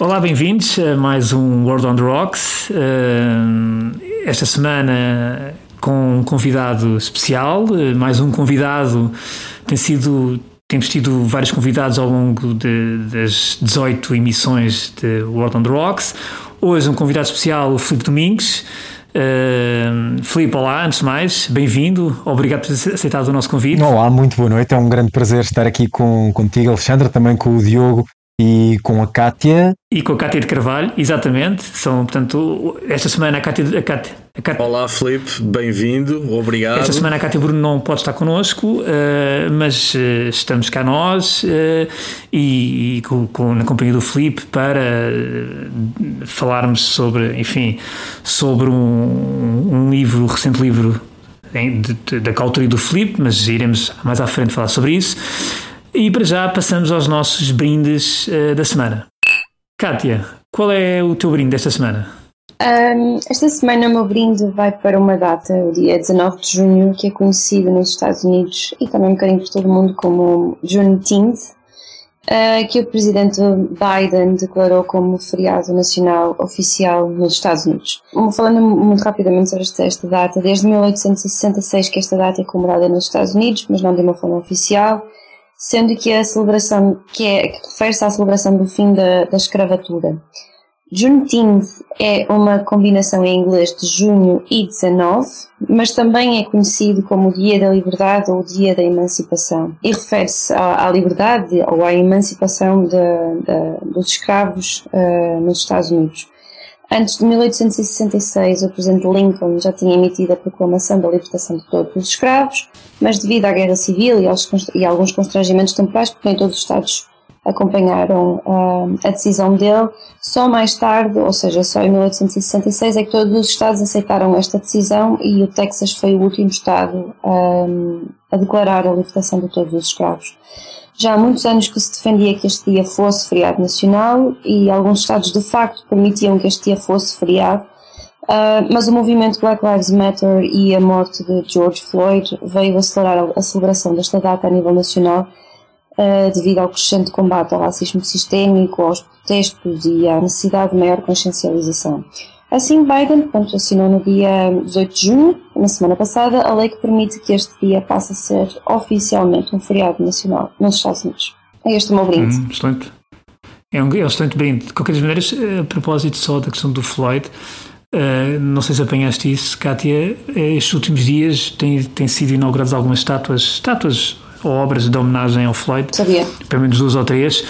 Olá, bem-vindos a mais um World on the Rocks. Eh, esta semana com um convidado especial, eh, mais um convidado. Tem sido, temos tido vários convidados ao longo de, das 18 emissões de World on the Rocks. Hoje um convidado especial, o Filipe Domingues. Uh, Filipe, olá, antes de mais, bem-vindo, obrigado por ter aceitado o nosso convite. Olá, muito boa noite, é um grande prazer estar aqui com, contigo, Alexandre, também com o Diogo e com a Kátia. E com a Kátia de Carvalho, exatamente. São, portanto, esta semana a Kátia. A Kátia, a Kátia Olá, Felipe, bem-vindo, obrigado. Esta semana a Kátia Bruno não pode estar connosco, uh, mas uh, estamos cá nós uh, e, e com, com, na companhia do Felipe para falarmos sobre, enfim, sobre um, um livro, um recente livro da autoria do Felipe, mas iremos mais à frente falar sobre isso. E para já passamos aos nossos brindes uh, da semana. Kátia, qual é o teu brinde desta semana? Um, esta semana o meu brinde vai para uma data, o dia 19 de junho, que é conhecido nos Estados Unidos e também um bocadinho por todo o mundo como Juneteenth, uh, que o presidente Biden declarou como feriado nacional oficial nos Estados Unidos. Falando muito rapidamente sobre esta, esta data, desde 1866 que esta data é comemorada nos Estados Unidos, mas não de uma forma oficial, sendo que a celebração, que, é, que refere-se à celebração do fim da, da escravatura. Juneteenth é uma combinação em inglês de junho e 19, mas também é conhecido como o Dia da Liberdade ou o Dia da Emancipação e refere-se à, à, liberdade ou à emancipação de, de, dos escravos uh, nos Estados Unidos. Antes de 1866, o presidente Lincoln já tinha emitido a proclamação da libertação de todos os escravos, mas devido à guerra civil e, aos, e alguns constrangimentos temporais, porque nem todos os Estados acompanharam uh, a decisão dele, só mais tarde, ou seja, só em 1866, é que todos os Estados aceitaram esta decisão e o Texas foi o último Estado um, a declarar a libertação de todos os escravos. Já há muitos anos que se defendia que este dia fosse feriado nacional e alguns estados de facto permitiam que este dia fosse feriado, uh, mas o movimento Black Lives Matter e a morte de George Floyd veio acelerar a celebração desta data a nível nacional uh, devido ao crescente combate ao racismo sistémico, aos protestos e à necessidade de maior consciencialização. Assim, Biden portanto, assinou no dia 18 de junho, na semana passada, a lei que permite que este dia passe a ser oficialmente um feriado nacional nos Estados Unidos. É este o meu brinde. Hum, excelente. É um, é um excelente brinde. De qualquer maneira, a propósito só da questão do Floyd, uh, não sei se apanhaste isso, Kátia, estes últimos dias têm, têm sido inauguradas algumas estátuas, estátuas ou obras de homenagem ao Floyd. Sabia. Pelo menos duas ou três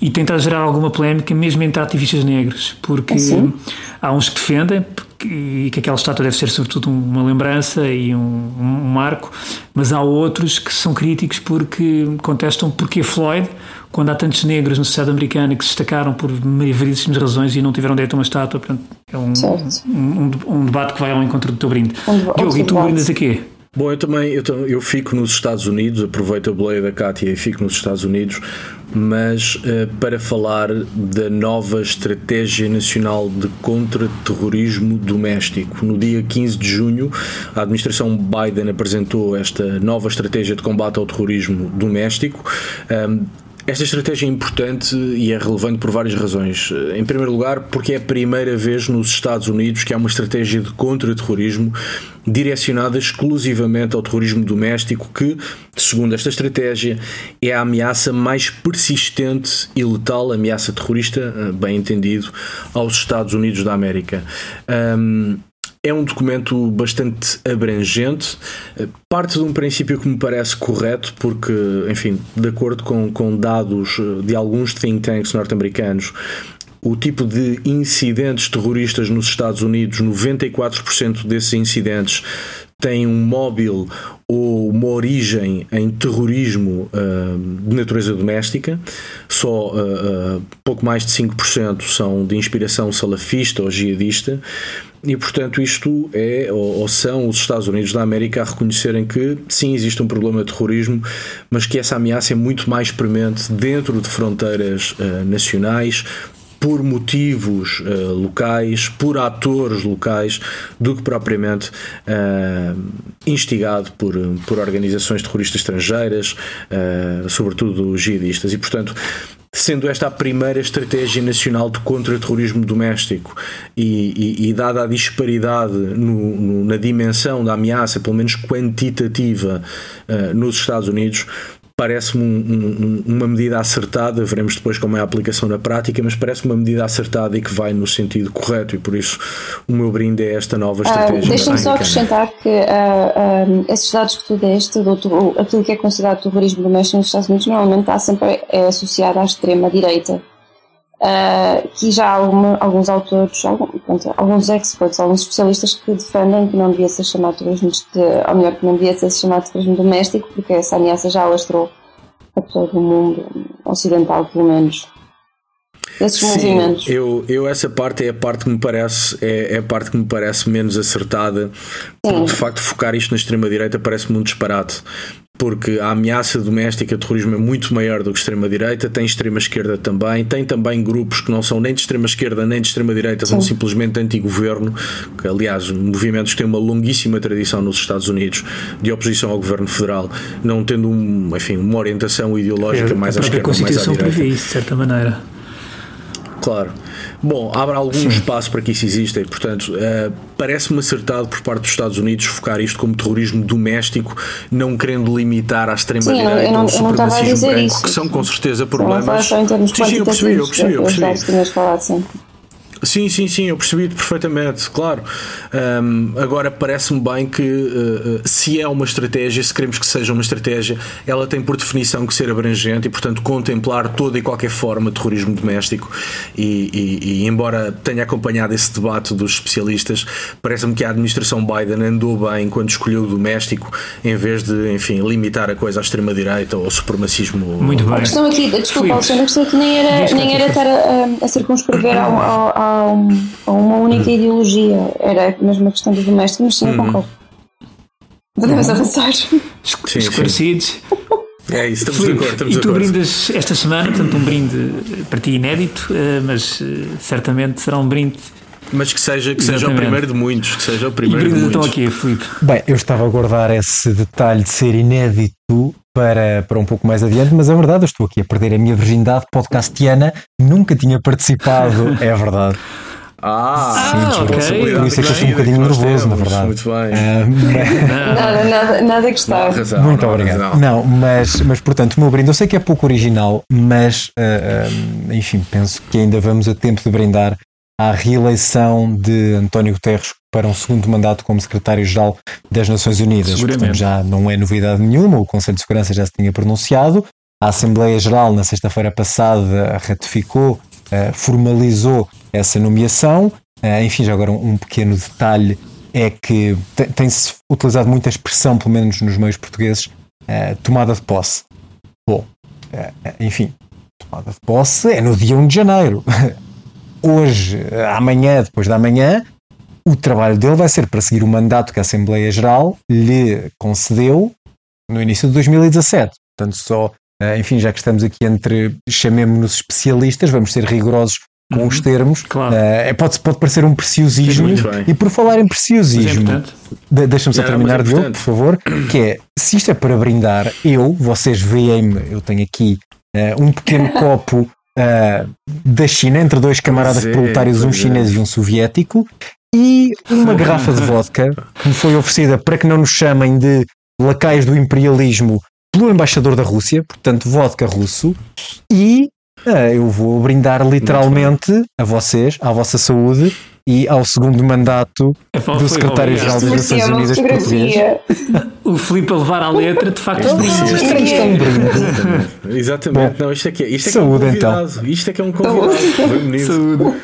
e tentar gerar alguma polémica mesmo entre ativistas negros, porque assim? há uns que defendem e que aquela estátua deve ser sobretudo uma lembrança e um, um, marco, mas há outros que são críticos porque contestam porque Floyd, quando há tantos negros na sociedade americana que se destacaram por variedíssimas razões e não tiveram direito a uma estátua, portanto, é um, um, um, debate que vai ao encontro do teu brinde. Um, Diogo, e tu brindas a quê? Bom, eu também eu, eu fico nos Estados Unidos, aproveito a boleia da Cátia e fico nos Estados Unidos, mas uh, para falar da nova Estratégia Nacional de Contra-Terrorismo Doméstico. No dia 15 de junho, a administração Biden apresentou esta nova estratégia de combate ao terrorismo doméstico. Um, esta estratégia é importante e é relevante por várias razões. Em primeiro lugar, porque é a primeira vez nos Estados Unidos que há uma estratégia de contra-terrorismo direcionada exclusivamente ao terrorismo doméstico, que, segundo esta estratégia, é a ameaça mais persistente e letal, ameaça terrorista, eh, bem entendido, aos Estados Unidos da América. Um, é um documento bastante abrangente, parte de um princípio que me parece correto, porque, enfim, de acordo com, com dados de alguns think tanks norte-americanos, o tipo de incidentes terroristas nos Estados Unidos, 94% desses incidentes tem um móvel ou uma origem em terrorismo uh, de natureza doméstica, só uh, uh, pouco mais de 5% são de inspiração salafista ou jihadista, e portanto isto é ou, ou, são os Estados Unidos da América a reconhecerem que sim existe um problema de terrorismo, mas que essa ameaça é muito mais premente dentro de fronteiras nacionais, por motivos uh, locais, por atores locais, do que propriamente uh, instigado por, por organizações terroristas estrangeiras, uh, sobretudo jihadistas. E, portanto, sendo esta a primeira estratégia nacional de contra-terrorismo doméstico e, e, e, dada a disparidade no, no, na dimensão da ameaça, pelo menos quantitativa, nos Estados Unidos, parece-me um, um, uma medida acertada, veremos depois como é a aplicação na prática, mas parece uma medida acertada e que vai no sentido correto e por isso o meu brinde é esta nova ah, estratégia. Uh, Deixa-me só acrescentar que uh, uh, esses dados que tu deste, do, aquilo que é considerado terrorismo doméstico nos Estados Unidos, normalmente está sempre é associado à extrema-direita. Uh, que já alguma, alguns autores, algum, pronto, alguns experts, alguns especialistas que defendem que não devia ser chamado terrorismo, de, ou melhor, que não devia ser chamado terrorismo doméstico, porque essa ameaça já alastrou a todo o mundo ocidental, pelo menos. Esses Sim, movimentos. Eu, eu essa parte é a parte que me parece é, é a parte que me parece menos acertada. Sim. De facto, focar isto na extrema direita parece-me um disparate porque a ameaça doméstica de terrorismo é muito maior do que extrema-direita, tem extrema-esquerda também, tem também grupos que não são nem de extrema-esquerda nem de extrema-direita, são simplesmente anti-governo, que aliás, movimentos que têm uma longuíssima tradição nos Estados Unidos de oposição ao governo federal, não tendo um, enfim, uma orientação ideológica é, mais à esquerda, mais à direita. A Constituição prevê isso, de certa maneira. Claro. Bom, abre algum Sim. espaço para que isso exista e, portanto, uh, parece-me acertado por parte dos Estados Unidos focar isto como terrorismo doméstico, não querendo limitar à extrema-direita ou supremacismo branco, isso. que são com certeza problemas. Não sim, sim, eu percebi, eu percebi. Eu percebi. Falado, sim. Sim, sim, sim, eu percebi perfeitamente, claro. Um, agora parece-me bem que uh, se é uma estratégia, se queremos que seja uma estratégia, ela tem por definição que ser abrangente e, portanto, contemplar toda e qualquer forma de terrorismo doméstico. E, e, e embora tenha acompanhado esse debate dos especialistas, parece-me que a administração Biden andou bem quando escolheu o doméstico em vez de, enfim, limitar a coisa à extrema-direita ou ao supremacismo. Muito bem. A questão aqui, desculpa, Alexandre, a questão aqui nem era, nem era estar a, a circunscrever ao, ao a, um, a uma única ideologia. Era mesmo uma questão do doméstico, mas sim, uhum. concordo. Podemos uhum. avançar. Esclarecidos. É isso, estamos Filipe, de acordo. Estamos e tu acordo. brindas esta semana, portanto, um brinde para ti inédito, eh, mas eh, certamente será um brinde mas que seja, que seja o primeiro de muitos, que seja o primeiro e de muitos. estão aqui, Filipe. Bem, eu estava a guardar esse detalhe de ser inédito para, para um pouco mais adiante, mas é verdade, eu estou aqui a perder a minha virgindade podcastiana, nunca tinha participado, é verdade. Ah, Sim, ah ok. Por isso é que eu estou um bocadinho nervoso, na verdade. Muito bem. Uh, nada, nada, nada que está. Razão, muito não, obrigado. Razão. Não, mas, mas portanto, o meu brinde, eu sei que é pouco original, mas uh, uh, enfim, penso que ainda vamos a tempo de brindar à reeleição de António Guterres para um segundo mandato como secretário-geral das Nações Unidas. Portanto, já não é novidade nenhuma, o Conselho de Segurança já se tinha pronunciado. A Assembleia Geral, na sexta-feira passada, ratificou, uh, formalizou essa nomeação. Uh, enfim, já agora um, pequeno detalhe é que tem-se utilizado muita expressão, pelo menos nos meios portugueses, uh, tomada de posse. Bom, enfim, tomada de posse é no dia 1 de janeiro. hoje, amanhã, depois da manhã, o trabalho dele vai ser para seguir o mandato que a Assembleia Geral lhe concedeu no início de 2017. Portanto, só, eh, enfim, já que estamos aqui entre, chamemos-nos especialistas, vamos ser rigorosos com uhum, os termos. Claro. Uh, pode, pode parecer um preciosismo. E por falar em preciosismo, é deixa-me só terminar, é Diogo, por favor, que é, se isto é para brindar, eu, vocês veem-me, eu tenho aqui uh, um pequeno copo uh, da China, entre dois camaradas é, proletários, um é. chinês e um soviético, e uma garrafa de vodka que me foi oferecida para que não nos chamem de lacaios do imperialismo pelo embaixador da Rússia, portanto, vodka russo, e eu vou brindar literalmente a vocês, à vossa saúde e ao segundo mandato é, do secretário-geral das Nações Unidas português. O Filipe a levar à letra, de facto, isto, isto, isto, é um brinde. Exatamente. Bom, não, isto, aqui, é, isto é saúde, que é um então. Isto é que é um convidado. Saúde.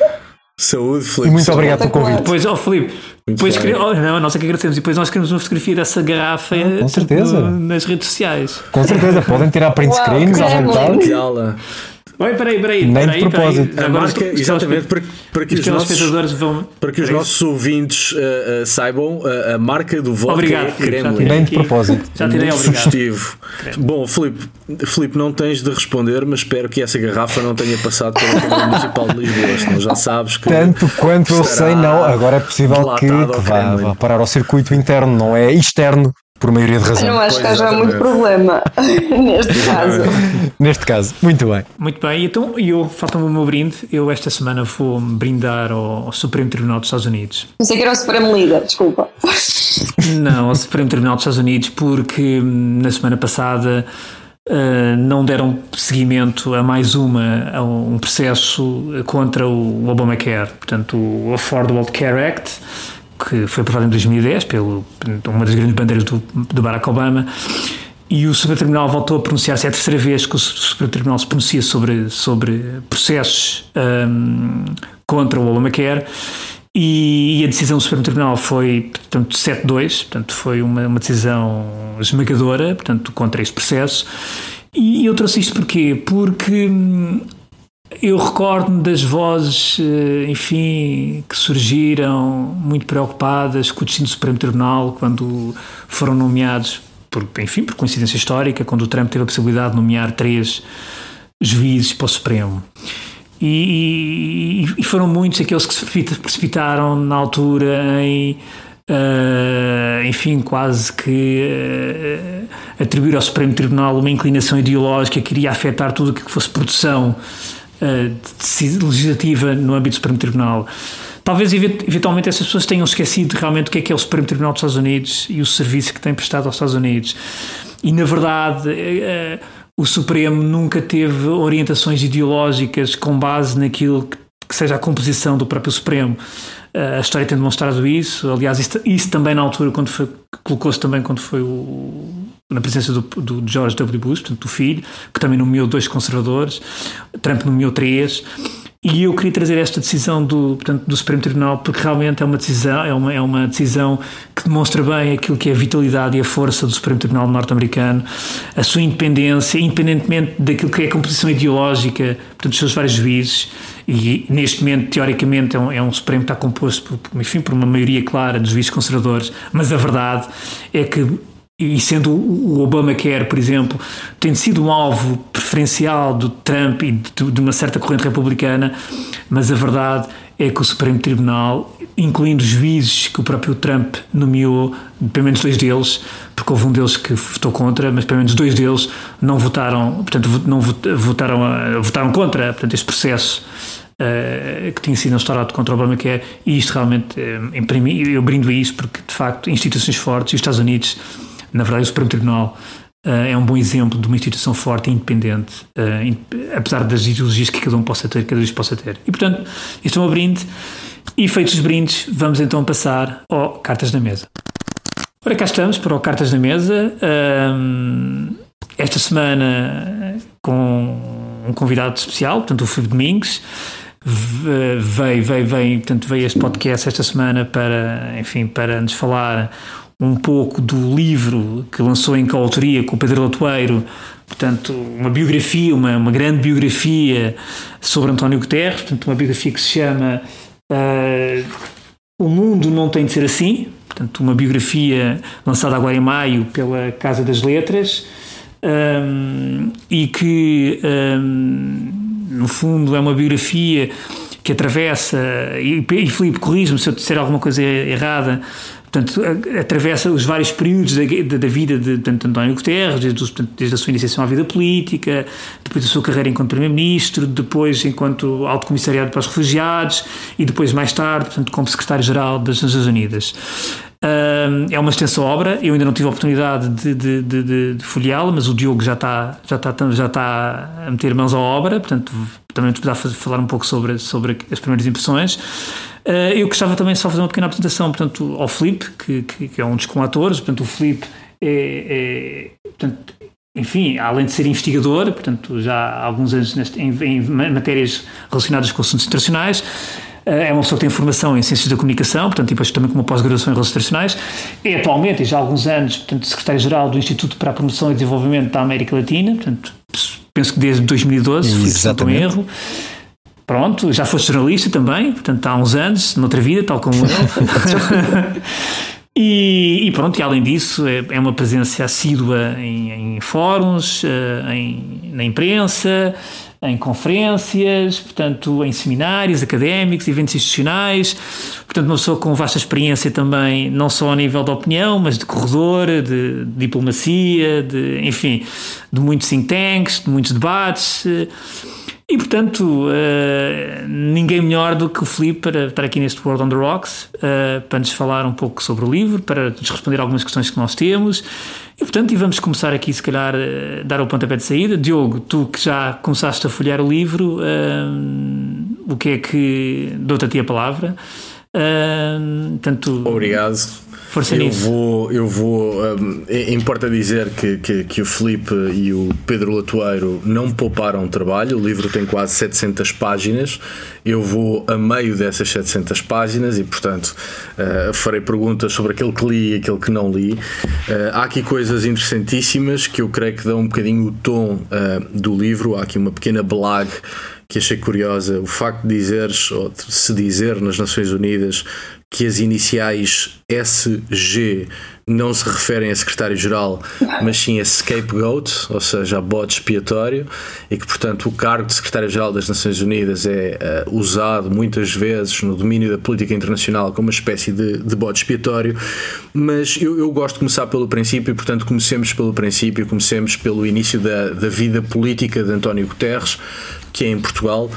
Saúde. Filipe. Muito obrigado pelo convite. Pois, ó oh, Filipe, Depois oh, não, nós é que agradecemos. E depois nós queremos uma fotografia dessa garrafa ah, com certeza. nas redes sociais. Com certeza, podem tirar print screens à vontade. Oi, peraí, peraí. Nem peraí, de propósito. Peraí. A marca, exatamente, para, para que os nossos, vão, para que os nossos ouvintes uh, uh, saibam, uh, a marca do vodka obrigado, é Kremlin. Nem de propósito. Já tirei, obrigado. Sugestivo. Bom, Filipe, Filipe, não tens de responder, mas espero que essa garrafa não tenha passado pela Câmara Municipal de Lisboa, senão já sabes que. Tanto quanto eu sei, não. Agora é possível que, que vá, vá parar ao circuito interno, não é externo por maioria de razão. Eu não acho que haja muito problema neste caso. neste caso, muito bem. Muito bem, então eu falta-me o meu brinde. Eu esta semana vou brindar ao, Supremo Tribunal dos Estados Unidos. Não sei que era o Supremo Líder, desculpa. Não, ao Supremo Tribunal dos Estados Unidos, porque hum, na semana passada. Uh, não deram seguimento a mais uma a um processo contra o Obamacare, portanto o Affordable Care Act, que foi aprovado em 2010 pelo uma das grandes bandeiras do, do Barack Obama e o Supremo Tribunal voltou a pronunciar-se, é a terceira vez que o Supremo Tribunal se pronuncia sobre, sobre processos um, contra o Obamacare e, e a decisão do Supremo Tribunal foi, portanto, 7-2, portanto, foi uma, uma decisão esmagadora, portanto, contra este processo. E eu trouxe isto porquê? Porque hum, eu recordo-me das vozes, eh, enfim, que surgiram muito preocupadas com o destino do Supremo Tribunal quando foram nomeados, por, enfim, por coincidência histórica, quando o Trump teve a possibilidade de nomear três juízes para o Supremo. E, e, e foram muitos aqueles que se precipitaram na altura em, uh, enfim, quase que uh, atribuir ao Supremo Tribunal uma inclinação ideológica que iria afetar tudo o que fosse produção uh, legislativa no âmbito do Supremo Tribunal. Talvez eventualmente essas pessoas tenham esquecido realmente o que é que é o Supremo Tribunal dos Estados Unidos e o serviço que tem prestado aos Estados Unidos. E na verdade, uh, o Supremo nunca teve orientações ideológicas com base naquilo que, seja a composição do próprio Supremo. A história tem demonstrado isso. Aliás, isso, também na altura, quando colocou-se também quando foi o, na presença do, do George W. Bush, portanto, do filho, que também nomeou dois conservadores, Trump nomeou três. E eu queria trazer esta decisão do, portanto, do Supremo Tribunal porque realmente é uma decisão, é uma, é uma decisão que demonstra bem aquilo que é a vitalidade e a força do Supremo Tribunal norte-americano, a sua independência, independentemente daquilo que é a composição ideológica, portanto, dos seus vários juízes, e neste momento, teoricamente, é um, é um Supremo que está composto por, enfim, por uma maioria clara dos juízes conservadores, mas a verdade é que e sendo o Obamacare, por exemplo, tendo sido um alvo preferencial do Trump e de, uma certa corrente republicana, mas a verdade é que o Supremo Tribunal, incluindo juízes que o próprio Trump nomeou, pelo menos dois deles, porque houve um deles que votou contra, mas pelo menos dois deles não votaram, portanto, não votaram, votaram contra portanto, este processo Uh, que tinha sido instaurado contra o Obamacare e isto realmente, uh, eu brindo a isso porque de facto instituições fortes e os Estados Unidos na verdade, o Supremo Tribunal uh, é um bom exemplo de uma instituição forte e independente, uh, in, apesar das ideologias que cada um possa ter, cada vez possa ter. E, portanto, isto é um brinde. E feitos os brindes, vamos então passar ao Cartas na Mesa. Ora, cá estamos para o Cartas na Mesa. Um, esta semana com um convidado especial, portanto, o Filipe Domingos veio, veio, veio, portanto, veio este podcast esta semana para, enfim, para nos falar um pouco do livro que lançou em coautoria com o Pedro Latoeiro, portanto, uma biografia, uma, uma grande biografia sobre António Guterres, portanto, uma biografia que se chama uh, O Mundo Não Tem de Ser Assim, portanto, uma biografia lançada agora em maio pela Casa das Letras, um, e que, um, no fundo, é uma biografia que atravessa, e, e Filipe, corrijo-me se eu disser alguma coisa errada, Portanto, atravessa os vários períodos da, da vida de, de António Guterres, desde, portanto, desde, a sua iniciação à vida política, depois da sua carreira enquanto Primeiro-Ministro, depois enquanto Alto Comissariado para os Refugiados e depois, mais tarde, portanto, como Secretário-Geral das Nações Unidas. É uma extensa obra, eu ainda não tive a oportunidade de, de, de, de folheá-la, mas o Diogo já está, já, está, já está a meter mãos à obra, portanto, também nos poderá falar um pouco sobre, sobre as primeiras impressões. Uh, eu gostava também só fazer uma pequena apresentação portanto, ao Felipe, que, que, que é um dos coatores. Portanto, o Felipe é, é portanto, enfim, além de ser investigador, portanto, já há alguns anos neste, em, em, matérias relacionadas com assuntos internacionais, é uma pessoa que tem formação em Ciências da Comunicação, portanto, e depois também com uma pós-graduação em Relações Internacionais. É atualmente, e já há alguns anos, portanto, secretário-geral do Instituto para a Promoção e Desenvolvimento da América Latina, portanto, penso que desde 2012, se não erro. Pronto, já foste jornalista também, portanto, há uns anos, noutra vida, tal como eu. E, e, pronto, e além disso, é, é uma presença assídua em, em fóruns, uh, em, na imprensa, em conferências, portanto, em seminários académicos, eventos institucionais, portanto, uma pessoa com vasta experiência também, não só a nível de opinião, mas de corredor, de, de diplomacia, de, enfim, de muitos think tanks, de muitos debates. Uh, e portanto, uh, ninguém melhor do que o Filipe para estar aqui neste World on the Rocks, uh, para nos falar um pouco sobre o livro, para nos responder algumas questões que nós temos. E portanto, e vamos começar aqui, se calhar, uh, dar o pontapé de saída. Diogo, tu que já começaste a folhear o livro, o que é que. Dou-te a ti a palavra. tanto... Obrigado. Força eu nisso. Vou, eu vou. Um, importa dizer que, que, que, o Felipe e o Pedro Latoeiro não pouparam trabalho. O livro tem quase 700 páginas. Eu vou a meio dessas 700 páginas e, portanto, uh, farei perguntas sobre aquele que li e aquele que não li. Uh, há aqui coisas interessantíssimas que eu creio que dão um bocadinho o tom uh, do livro. Há aqui uma pequena blague que achei curiosa, o facto de dizeres, ou de se dizer nas Nações Unidas que as iniciais SG não se referem a secretário-geral, mas sim a scapegoat, ou seja, a bode expiatório, e que, portanto, o cargo de secretário-geral das Nações Unidas é uh, usado muitas vezes no domínio da política internacional como uma espécie de, de bode expiatório. Mas eu, eu, gosto de começar pelo princípio, portanto, comecemos pelo princípio, comecemos pelo início da, da vida política de António Guterres, que é em Portugal.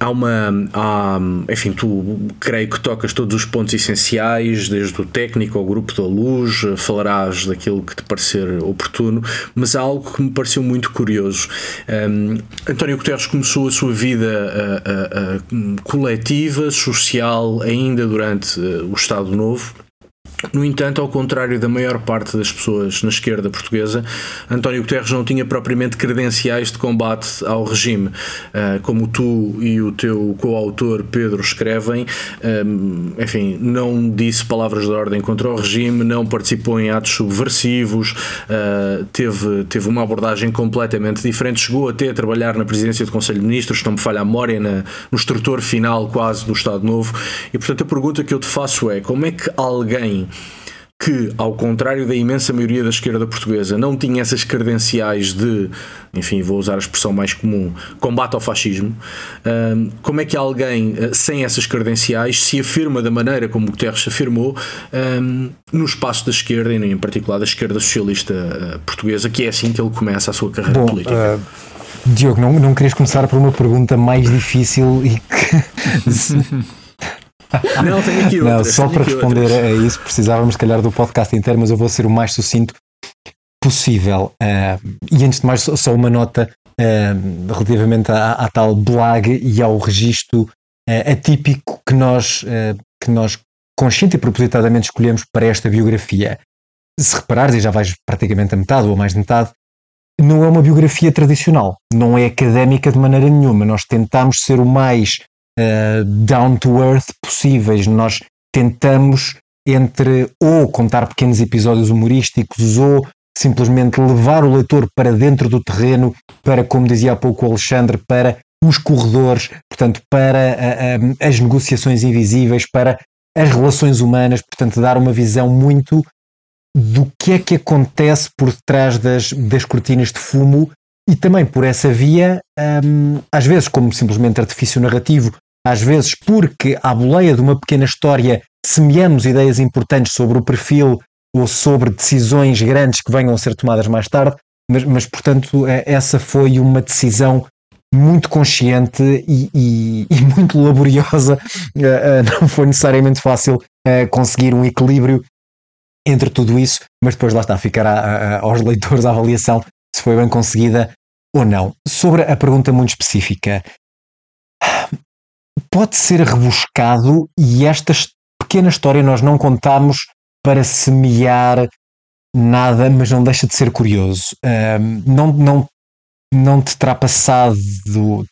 Há uma. Há, enfim, tu creio que tocas todos os pontos essenciais, desde o técnico ao grupo da luz, falarás daquilo que te parecer oportuno, mas há algo que me pareceu muito curioso. Um, António Guterres começou a sua vida coletiva, social, ainda durante uh, o Estado Novo no entanto, ao contrário da maior parte das pessoas na esquerda portuguesa, António Guterres não tinha propriamente credenciais de combate ao regime. Ah, como tu e o teu coautor Pedro escrevem, ah, enfim, não disse palavras de ordem contra o regime, não participou em atos subversivos, ah, teve, teve uma abordagem completamente diferente, chegou até a trabalhar na presidência do Conselho de Ministros, não me falha a memória, no estrutor final quase do Estado Novo. E portanto, a pergunta que eu te faço é: como é que alguém que, ao contrário da imensa maioria da esquerda portuguesa, não tinha essas credenciais de, enfim, vou usar a expressão mais comum, combate ao fascismo, como é que alguém eh, sem essas credenciais se afirma da maneira como Guterres se afirmou no espaço da esquerda e em particular da esquerda socialista eh, portuguesa, que é assim que ele começa a sua carreira Bom, política? Uh, Diogo, não, não querias começar por uma pergunta mais difícil e que. Não, tenho aqui outra. Não, só para responder outras. a isso precisávamos, se calhar, do podcast inteiro, mas eu vou ser o mais sucinto possível. Uh, e antes de mais, só uma nota uh, relativamente à, à, tal blague e ao registro uh, atípico que nós, que nós consciente e propositadamente escolhemos para esta biografia. Se reparares, e já vais praticamente a metade ou a mais de metade, não é uma biografia tradicional, não é académica de maneira nenhuma. Nós tentamos ser o mais uh, down to earth possíveis. Nós tentamos entre ou contar pequenos episódios humorísticos ou simplesmente levar o leitor para dentro do terreno, para, como dizia há pouco o Alexandre, para os corredores, portanto, para uh, as negociações invisíveis, para as relações humanas, portanto, dar uma visão muito do que é que acontece por detrás das, das cortinas de fumo e também por essa via, um, às vezes como simplesmente artifício narrativo, às vezes porque, à boleia de uma pequena história, semeamos ideias importantes sobre o perfil ou sobre decisões grandes que venham a ser tomadas mais tarde, mas, mas portanto, é, essa foi uma decisão muito consciente e, e, e muito laboriosa. Eh, eh, não foi necessariamente fácil eh, conseguir um equilíbrio entre tudo isso, mas depois lá está, ficará aos leitores a avaliação se foi bem conseguida ou não. Sobre a pergunta muito específica, pode ser rebuscado e esta pequena história nós não contamos para semear nada, mas não deixa de ser curioso. Um, não, não, não te terá passado,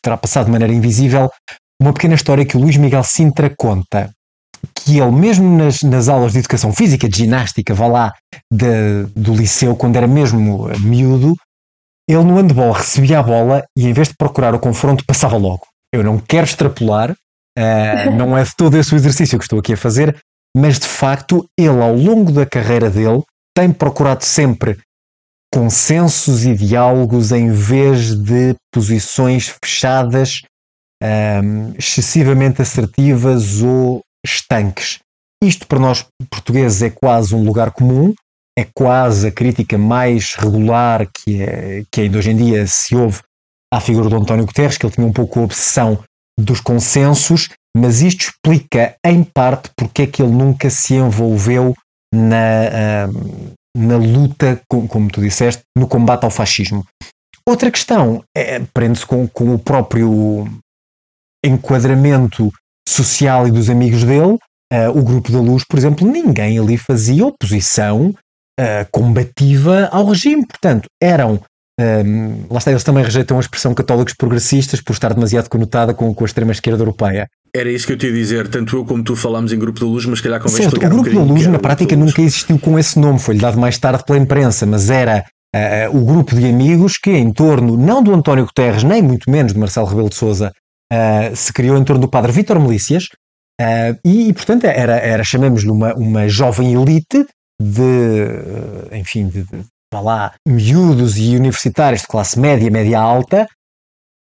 terá passado de maneira invisível uma pequena história que o Luís Miguel Sintra conta. Que ele, mesmo nas, nas aulas de educação física, de ginástica, vá lá, de, do liceu, quando era mesmo miúdo, ele no handball recebia a bola e em vez de procurar o confronto, passava logo. Eu não quero extrapolar, uh, não é de todo esse o exercício que estou aqui a fazer, mas de facto ele, ao longo da carreira dele, tem procurado sempre consensos e diálogos em vez de posições fechadas, um, excessivamente assertivas ou estanques. Isto para nós portugueses é quase um lugar comum, é quase a crítica mais regular que, é, que ainda hoje em dia se ouve à figura do António Guterres, que ele tinha um pouco a obsessão dos consensos, mas isto explica em parte porque é que ele nunca se envolveu na, na luta, como tu disseste, no combate ao fascismo. Outra questão é, prende-se com, com o próprio enquadramento social e dos amigos dele. Uh, o Grupo da Luz, por exemplo, ninguém ali fazia oposição uh, combativa ao regime. Portanto, eram. Um, lá está, eles também rejeitam a expressão católicos progressistas por estar demasiado conotada com, com a extrema-esquerda europeia. Era isso que eu te ia dizer, tanto eu como tu falámos em Grupo da Luz, mas calhar convém certo, O Grupo um da Luz, na prática, nunca existiu com esse nome, foi-lhe dado mais tarde pela imprensa, mas era uh, o grupo de amigos que, em torno, não do António Guterres, nem muito menos de Marcelo Rebelo de Souza, uh, se criou em torno do padre Vítor Melícias, uh, e, e, portanto, era, era chamemos-lhe uma, uma jovem elite de, enfim, de, de lá, miúdos e universitários de classe média, média alta,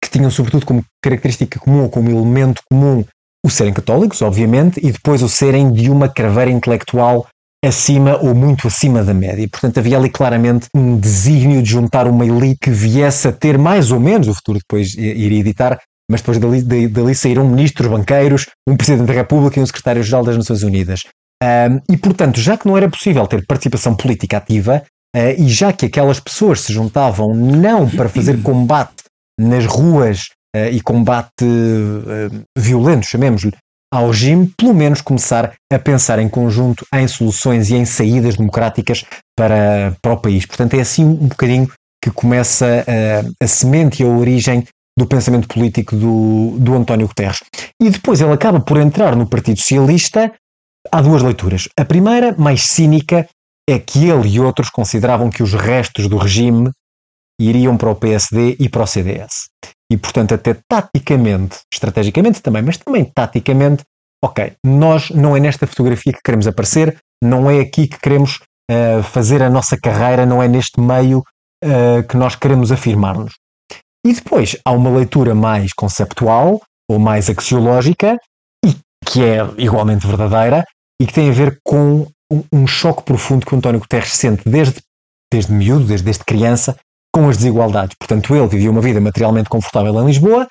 que tinham sobretudo como característica comum, como elemento comum, o serem católicos, obviamente, e depois o serem de uma craveira intelectual acima ou muito acima da média. Portanto, havia ali claramente um desígnio de juntar uma elite que viesse a ter mais ou menos, o futuro depois iria editar, mas depois dali, dali saíram ministros, banqueiros, um Presidente da República e um Secretário-Geral das Nações Unidas. Um, e, portanto, já que não era possível ter participação política ativa, uh, e já que aquelas pessoas se juntavam não para fazer combate nas ruas uh, e combate uh, violento, chamemos-lhe, ao regime, pelo menos começar a pensar em conjunto em soluções e em saídas democráticas para, para o país. Portanto, é assim um bocadinho que começa a semente e a origem do pensamento político do, do António Guterres. E depois ele acaba por entrar no Partido Socialista, Há duas leituras. A primeira, mais cínica, é que ele e outros consideravam que os restos do regime iriam para o PSD e para o CDS. E, portanto, até taticamente, estrategicamente também, mas também taticamente, ok, nós não é nesta fotografia que queremos aparecer, não é aqui que queremos uh, fazer a nossa carreira, não é neste meio uh, que nós queremos afirmar-nos. E depois há uma leitura mais conceptual ou mais axiológica, e que é igualmente verdadeira, e que tem a ver com um, um choque profundo que o António Guterres sente desde, desde miúdo, desde, desde criança, com as desigualdades. Portanto, ele vivia uma vida materialmente confortável em Lisboa,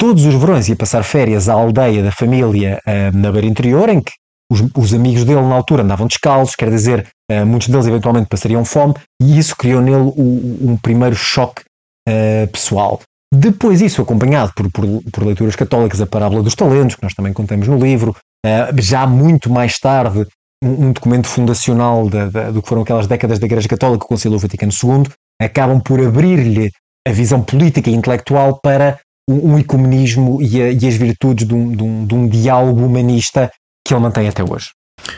todos os verões ia passar férias à aldeia da família uh, na beira interior, em que os, os, amigos dele na altura andavam descalços, quer dizer, uh, muitos deles eventualmente passariam fome, e isso criou nele um, um primeiro choque uh, pessoal. Depois isso, acompanhado por, por, por, leituras católicas, a Parábola dos Talentos, que nós também contamos no livro, já muito mais tarde, um, um documento fundacional da, da, do que foram aquelas décadas da Igreja Católica, o Concílio Vaticano II, acabam por abrir-lhe a visão política e intelectual para um, um ecumenismo e, a, e, as virtudes de um, de, um, de um diálogo humanista que ele mantém até hoje.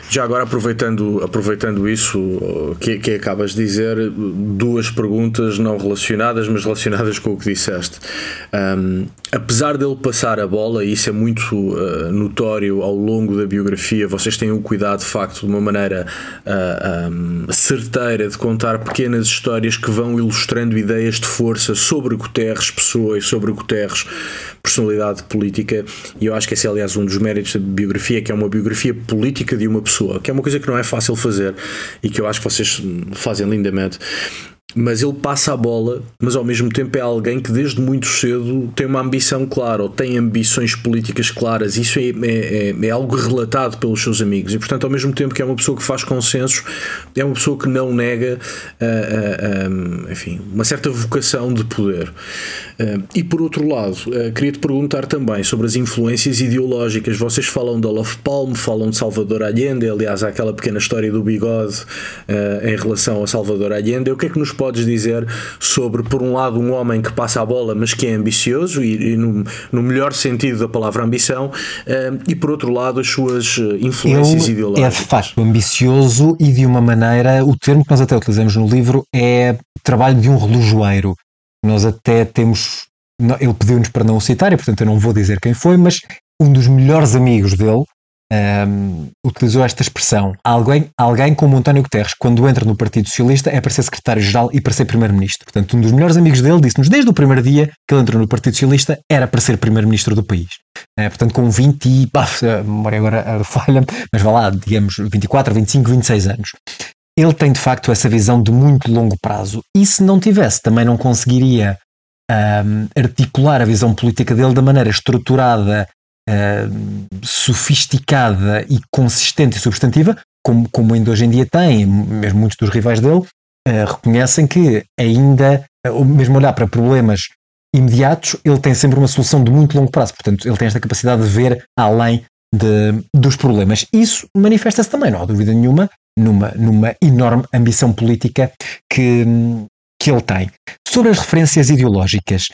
Já agora aproveitando, aproveitando isso que, que acabas de dizer, duas perguntas não relacionadas, mas relacionadas com o que disseste. Um, apesar dele passar a bola, e isso é muito uh, notório ao longo da biografia, vocês têm o cuidado de facto de uma maneira uh, um, certeira de contar pequenas histórias que vão ilustrando ideias de força sobre Guterres, pessoa e sobre Guterres, personalidade política, e eu acho que esse é aliás um dos méritos da biografia, que é uma biografia política de uma pessoa, que é uma coisa que não é fácil fazer e que eu acho que vocês fazem lindamente mas ele passa a bola, mas ao mesmo tempo é alguém que desde muito cedo tem uma ambição clara ou tem ambições políticas claras. Isso é, é, é, é, algo relatado pelos seus amigos e, portanto, ao mesmo tempo que é uma pessoa que faz consensos, é uma pessoa que não nega, uh, uh, um, enfim, uma certa vocação de poder. Uh, e por outro lado, queria te perguntar também sobre as influências ideológicas. Vocês falam de Olaf Palme, falam de Salvador Allende, aliás, há aquela pequena história do bigode em relação a Salvador Allende. O que é que nos podes dizer sobre, por um lado, um homem que passa a bola, mas que é ambicioso, e, e no, no, melhor sentido da palavra ambição, uh, e por outro lado, as suas eh, influências Ele ideológicas. É de facto ambicioso e de uma maneira, o termo que nós até utilizamos no livro é trabalho de um relojoeiro. Nós até temos. Ele pediu-nos para não o citar e, portanto, eu não vou dizer quem foi, mas um dos melhores amigos dele um, utilizou esta expressão. Alguém, alguém como António Guterres, quando entra no Partido Socialista, é para ser secretário-geral e para ser primeiro-ministro. Portanto, um dos melhores amigos dele disse-nos desde o primeiro dia que ele entrou no Partido Socialista era para ser primeiro-ministro do país. É, portanto, com 20 e. Pá, a memória agora falha mas vá lá, digamos 24, 25, 26 anos. Ele tem de facto essa visão de muito longo prazo. E se não tivesse, também não conseguiria um, articular a visão política dele da maneira estruturada uh, sofisticada e consistente e substantiva, como, como ainda hoje em dia tem, mesmo muitos dos rivais dele, uh, reconhecem que ainda, uh, mesmo olhar para problemas imediatos, ele tem sempre uma solução de muito longo prazo. Portanto, ele tem esta capacidade de ver além de, dos problemas. Isso manifesta-se também, não há dúvida nenhuma, numa, numa enorme ambição política que, que ele tem. Sobre as referências ideológicas,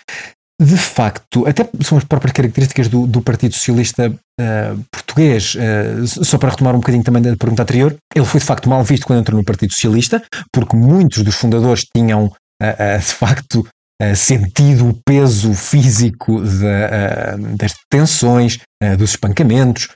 de facto, até são as próprias características do, do Partido Socialista uh, português, uh, só para retomar um bocadinho também da pergunta anterior, ele foi de facto mal visto quando entrou no Partido Socialista, porque muitos dos fundadores tinham uh, de facto sentido o peso físico de, das detenções, dos espancamentos,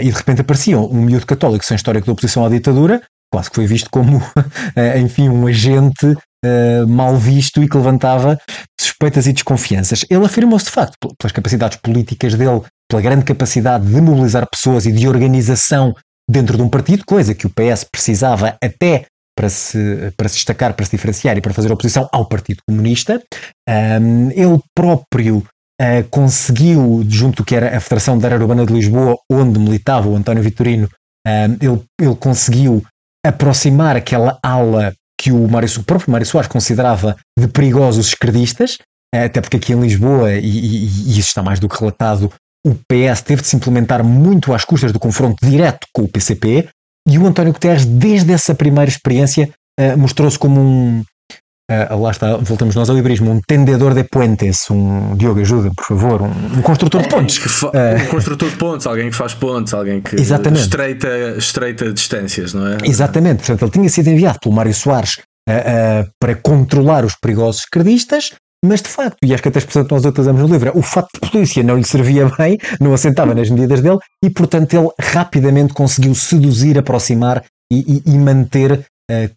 e de repente apareciam um miúdo católico sem histórico de oposição à ditadura, quase que foi visto como, enfim, um agente uh, mal visto e que levantava suspeitas e desconfianças. Ele afirmou-se de facto, pelas capacidades políticas dele, pela grande capacidade de mobilizar pessoas e de organização dentro de um partido, coisa que o PS precisava até para se, para se destacar, para se diferenciar e para fazer oposição ao Partido Comunista. Um, ele próprio uh, conseguiu, junto do que era a Federação da Área Urbana de Lisboa, onde militava o António Vitorino, um, ele, ele conseguiu aproximar aquela ala que o, Mário, o próprio Mário Soares considerava de perigosos esquerdistas, eh, até porque aqui em Lisboa, e, e, e, isso está mais do que relatado, o PS teve de se implementar muito às custas do confronto direto com o PCP, e o António Guterres, desde essa primeira experiência, uh, mostrou-se como um, Uh, lá está, voltamos nós ao livrismo, um tendedor de puentes, um Diogo, ajuda, por favor, um, um construtor de pontes. Uh, um construtor de pontes, alguém que faz pontes, alguém que exatamente. Estreita, estreita distâncias, não é? Exatamente, portanto, ele tinha sido enviado pelo Mário Soares uh, para controlar os perigosos esquerdistas, mas de facto, e acho que até expressão que nós utilizamos no livro, o facto de polícia não lhe servia bem, não assentava nas medidas dele, e portanto ele rapidamente conseguiu seduzir, aproximar e, e, e manter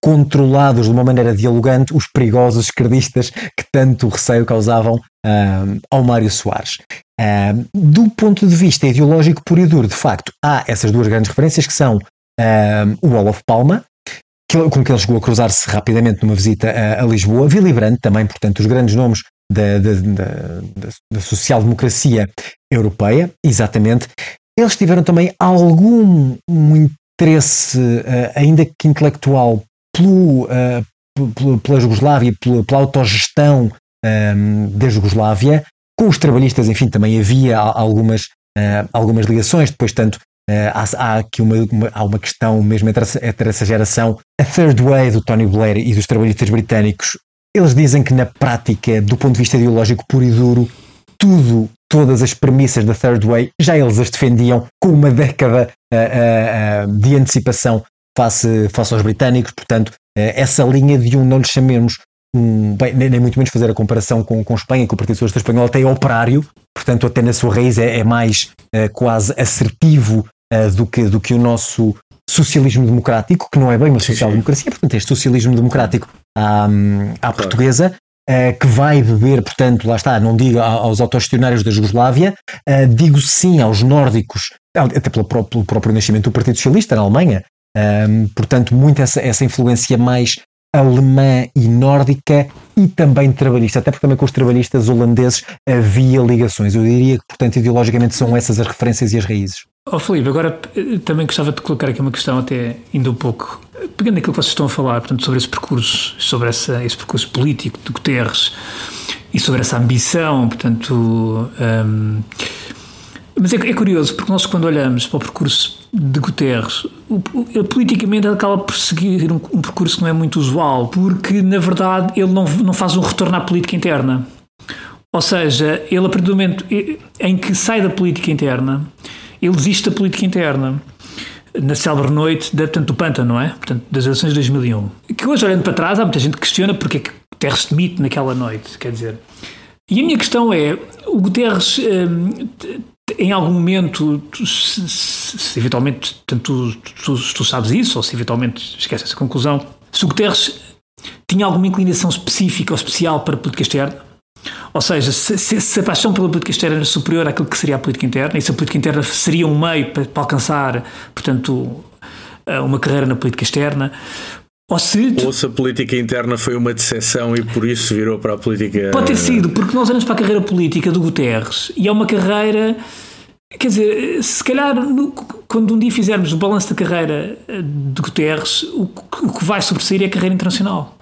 controlados de uma maneira dialogante os perigosos esquerdistas que tanto receio causavam uh, ao Mário Soares. Uh, do ponto de vista ideológico puro e duro, de facto, há essas duas grandes referências que são o Olof Palma, que, com que ele chegou a cruzar-se rapidamente numa visita a, a Lisboa, Willy Brandt também, portanto, os grandes nomes da, da, da, da social-democracia europeia, exatamente. Eles tiveram também algum um interesse, uh, ainda que intelectual, pelo, uh, pela Jugoslávia, pela, pela autogestão um, ehm, da Jugoslávia. Com os trabalhistas, enfim, também havia algumas, uh, algumas ligações. Depois, tanto, há, há, aqui uma, uma, há uma questão mesmo entre, entre essa geração, a Third Way do Tony Blair e dos trabalhistas britânicos. Eles dizem que, na prática, do ponto de vista ideológico puro e duro, tudo todas as premissas da Third Way, já eles as defendiam com uma década uh, uh, de antecipação face, face aos britânicos, portanto, essa linha de um, não lhe chamemos um, bem, nem, muito menos fazer a comparação com, com Espanha, que o Partido Socialista Espanhol até é operário, portanto, até na sua raiz é, é mais quase assertivo do, que, do que o nosso socialismo democrático, que não é bem uma social-democracia, portanto, este socialismo democrático à, à claro. portuguesa, Uh, que vai beber, portanto, lá está, não digo aos autogestionários da Jugoslávia, uh, digo sim aos nórdicos, até pelo próprio, pelo próprio nascimento do Partido Socialista na Alemanha, um, portanto, muito essa, essa influência mais alemã e nórdica e também trabalhista, até porque também com os trabalhistas holandeses havia ligações. Eu diria que, portanto, ideologicamente são essas as referências e as raízes. Oh, Filipe, agora eh, também gostava de colocar aqui uma questão, até ainda um pouco, pegando aquilo que vocês estão a falar, portanto, sobre esse percurso, sobre essa, esse percurso político de Guterres e sobre essa ambição, portanto. Um, mas é, é, curioso, porque nós, quando olhamos para o percurso de Guterres, politicamente ele acaba por seguir um, um, percurso que não é muito usual, porque na verdade ele não, não faz um retorno à política interna. Ou seja, ele a partir do momento em que sai da política interna, ele desiste da política interna na célebre noite de, portanto, do pântano, não é? Portanto, das eleições de 2001. Que hoje, olhando para trás, há muita gente que questiona porque é que Guterres demite naquela noite, quer dizer. E a minha questão é, o Guterres, hum, em algum momento, se, se, eventualmente, tanto tu, tu, tu, sabes isso, ou se eventualmente esquece essa conclusão, se o Guterres tinha alguma inclinação específica ou especial para a política externa, ou seja, se, se, se, a paixão pela política externa era superior àquilo que seria a política interna, e se a política interna seria um meio para, para alcançar, portanto, eh, uma carreira na política externa, ou se, Ou se a política interna foi uma decepção e por isso virou para a política. Pode ter sido, porque nós olhamos para a carreira política do Guterres e é uma carreira. Quer dizer, se calhar quando um dia fizermos o balanço da carreira eh, de Guterres, o que vai sobressair é a carreira internacional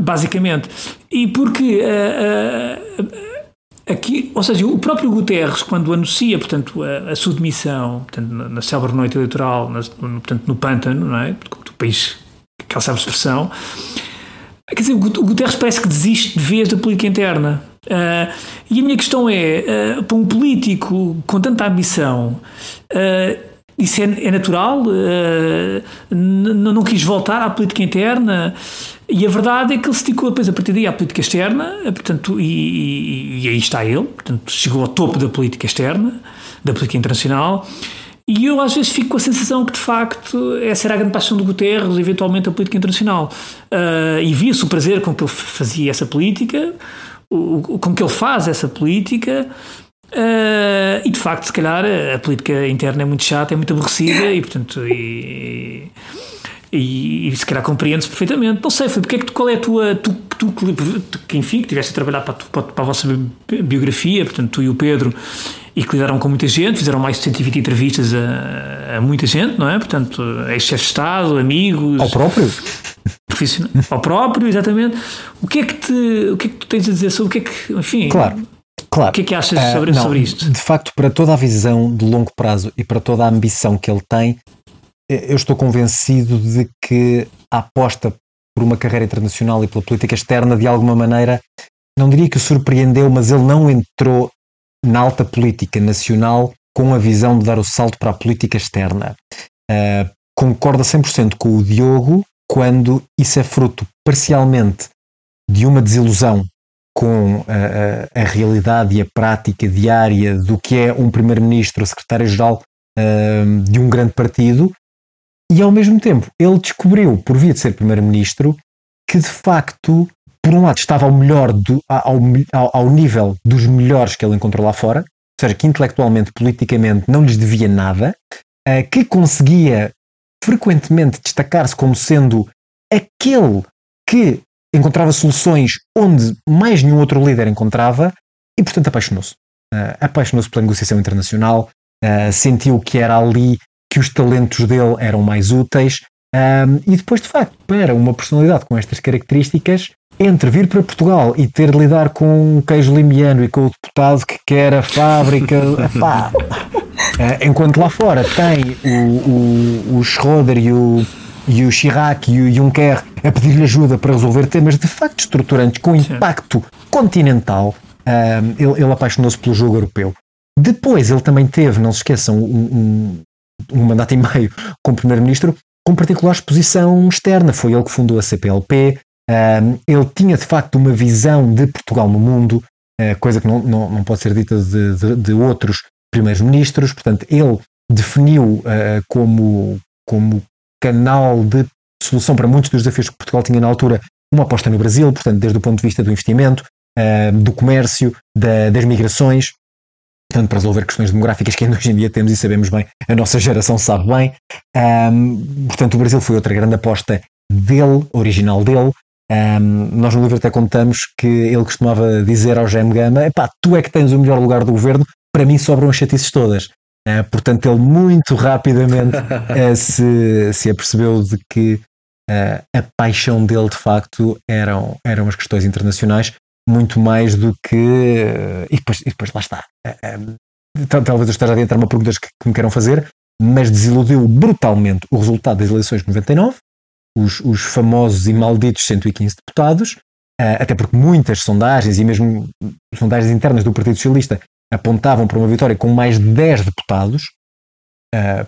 basicamente. E porque uh, uh, aqui, ou seja, o próprio Guterres, quando anuncia, portanto, a, a sua demissão, portanto, na, na célebre noite eleitoral, na, no, portanto, no pântano, não é? Do país, aquela sabe expressão, quer dizer, o Guterres parece que desiste de vez da política interna. Uh, e a minha questão é, uh, para um político com tanta ambição, uh, isso é, é natural? não quis voltar à política interna? E a verdade é que ele se dedicou depois a partir daí à política externa, portanto, e, e, aí está ele, portanto, chegou ao topo da política externa, da política internacional. E eu às vezes fico com a sensação que de facto essa era a grande paixão do Guterres, eventualmente a política internacional. Uh, e via-se o prazer com que ele fazia essa política, o, com que ele faz essa política. Uh, e de facto, se calhar, a política interna é muito chata, é muito aborrecida e, portanto, e, e, e se calhar compreendes perfeitamente. Não sei, Filipe, que é que qual é a tua. Tu, tu, tu que, enfim, que tiveste a trabalhar para, para, para, a vossa biografia, portanto, tu e o Pedro, e que lidaram com muita gente, fizeram mais de 120 entrevistas a, a muita gente, não é? Portanto, ex-chefe de Estado, amigos. Ao próprio? Profissional, ao próprio, exatamente. O que é que te, o que é que tu tens a dizer sobre o que é que, enfim. Claro. Claro. O que é que achas sobre, uh, não, sobre isto? De facto, para toda a visão de longo prazo e para toda a ambição que ele tem, eu estou convencido de que a aposta por uma carreira internacional e pela política externa, de alguma maneira, não diria que o surpreendeu, mas ele não entrou na alta política nacional com a visão de dar o salto para a política externa. Uh, concorda 100% com o Diogo quando isso é fruto parcialmente de uma desilusão com a, a, a realidade e a prática diária do que é um primeiro-ministro, secretário-geral uh, de um grande partido, e ao mesmo tempo, ele descobriu, por via de ser primeiro-ministro, que de facto, por um lado, estava ao melhor do, ao, ao, ao, nível dos melhores que ele encontrou lá fora, ou seja, que intelectualmente, politicamente não lhes devia nada, uh, que conseguia frequentemente destacar-se como sendo aquele que encontrava soluções onde mais nenhum outro líder encontrava e, portanto, apaixonou-se. Uh, apaixonou-se pela negociação internacional, uh, sentiu que era ali que os talentos dele eram mais úteis. Um, e depois, de facto, para uma personalidade com estas características, entre vir para Portugal e ter de lidar com o queijo limiano e com o deputado que quer a fábrica, pá, uh, enquanto lá fora tem o, o, o Schroeder e o, e o Chirac e o Juncker a pedir-lhe ajuda para resolver temas de facto estruturantes com impacto continental, um, ele, ele apaixonou-se pelo jogo europeu. Depois ele também teve, não se esqueçam, um, um mandato e meio como Primeiro-Ministro, com particular exposição externa. Foi ele que fundou a CPLP. Um, ele tinha de facto uma visão de Portugal no mundo, uh, coisa que não, não, não pode ser dita de, de, de outros primeiros ministros. Portanto, ele definiu uh, como, como canal de solução para muitos dos desafios que Portugal tinha na altura uma aposta no Brasil, portanto, desde o ponto de vista do investimento, uh, do comércio, da, das migrações tanto para resolver questões demográficas que ainda hoje em dia temos e sabemos bem, a nossa geração sabe bem. Um, portanto, o Brasil foi outra grande aposta dele, original dele. Um, nós no livro até contamos que ele costumava dizer ao GM Gama: epá, tu é que tens o melhor lugar do governo, para mim sobram as chatices todas. Uh, portanto, ele muito rapidamente uh, se, se apercebeu de que uh, a paixão dele de facto eram, eram as questões internacionais muito mais do que. E depois, e depois lá está. Talvez eu esteja a adiantar uma pergunta que, que me queiram fazer, mas desiludiu brutalmente o resultado das eleições de 99, os, os famosos e malditos 115 deputados, até porque muitas sondagens e mesmo sondagens internas do Partido Socialista apontavam para uma vitória com mais de 10 deputados,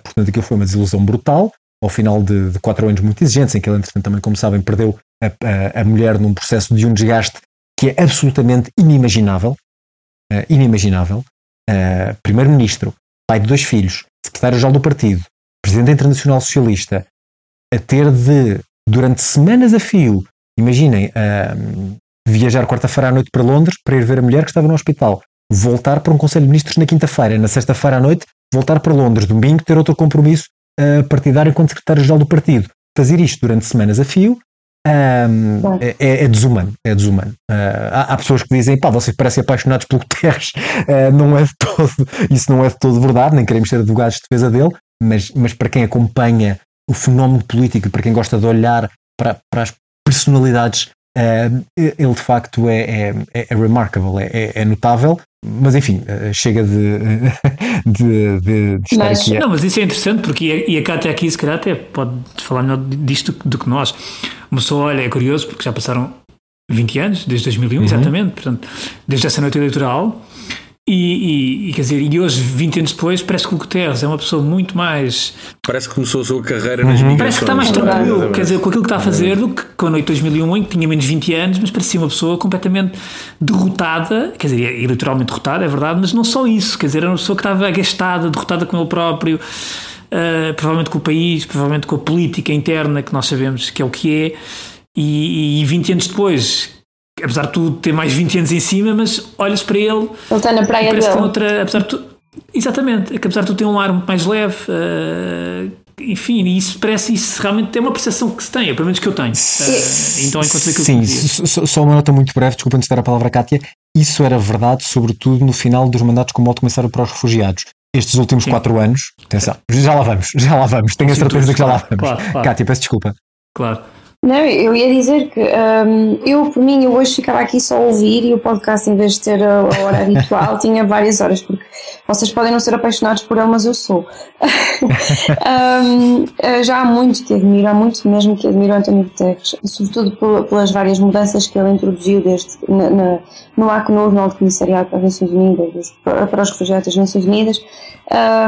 portanto aquilo foi uma desilusão brutal, ao final de, de quatro anos muito exigentes, em que ele, entretanto, também, como sabem, perdeu a, a, a mulher num processo de um desgaste que é absolutamente inimaginável, uh, inimaginável, uh, primeiro-ministro, pai de dois filhos, secretário-geral do partido, presidente internacional socialista, a ter de, durante semanas a fio, imaginem, uh, viajar quarta-feira à noite para Londres para ir ver a mulher que estava no hospital, voltar para um Conselho de Ministros na quinta-feira, na sexta-feira à noite, voltar para Londres, domingo, ter outro compromisso uh, partidário enquanto secretário-geral do partido. Fazer isto durante semanas a fio um, é, é, é, desumano. É desumano. Uh, há, há, pessoas que dizem, pá, vocês parecem apaixonados pelo Guterres. Uh, não é de todo, isso não é de todo verdade, nem queremos ser advogados de defesa dele, mas, mas para quem acompanha o fenómeno político e para quem gosta de olhar para, para as personalidades, uh, ele de facto é, é, é, é remarkable, é, é, notável. Mas enfim, chega de, de, de, de estar mas, aqui. Não, mas isso é interessante porque e a Cátia aqui, se calhar, até pode falar melhor disto do que nós uma pessoa olha, é curioso porque já passaram 20 anos, desde 2001, uhum. exatamente, portanto, desde essa noite eleitoral. E, e, e, quer dizer, e hoje, 20 anos depois, parece que o Guterres é uma pessoa muito mais. Parece que começou a sua carreira nas uhum. Parece que está mais tranquilo, quer dizer, com aquilo que está a fazer do que com a noite de 2001, em que tinha menos 20 anos, mas parecia uma pessoa completamente derrotada, quer dizer, eleitoralmente derrotada, é verdade, mas não só isso, quer dizer, era uma pessoa que estava agastada, derrotada com ele próprio uh, provavelmente com o país, provavelmente com a política interna, que nós sabemos que é o que é, e, e 20 anos depois, apesar de tudo ter mais 20 anos em cima, mas olhas para ele. Ele está na praia parece dele. outra, apesar de tudo, exatamente, é que apesar de tudo ter um ar muito mais leve. Uh, enfim, isso parece isso realmente é uma percepção que se tem, é pelo menos que eu tenho. Uh, então, enquanto Sim, só, só uma nota muito breve, desculpa antes de dar a palavra à Kátia. Isso era verdade, sobretudo no final dos mandatos como alto começaram para os refugiados estes últimos Sim. quatro anos. Atenção, já lá vamos, já lá vamos, tenho a certeza que já lá vamos. Claro, claro. Kátia, peço desculpa. Claro. Não, eu ia dizer que um, eu, por mim, eu hoje ficava aqui só a ouvir e o podcast, em vez de ter a, a hora habitual, tinha várias horas, porque vocês podem não ser apaixonados por ele, mas eu sou. um, eh, já há muito que admiro, há muito mesmo que admiro António Guterres, sobretudo pelas várias mudanças que ele introduziu desde na, na, no ACNUR, no Alto Comissariado para as Nações Unidas, para os refugiados das Nações Unidas,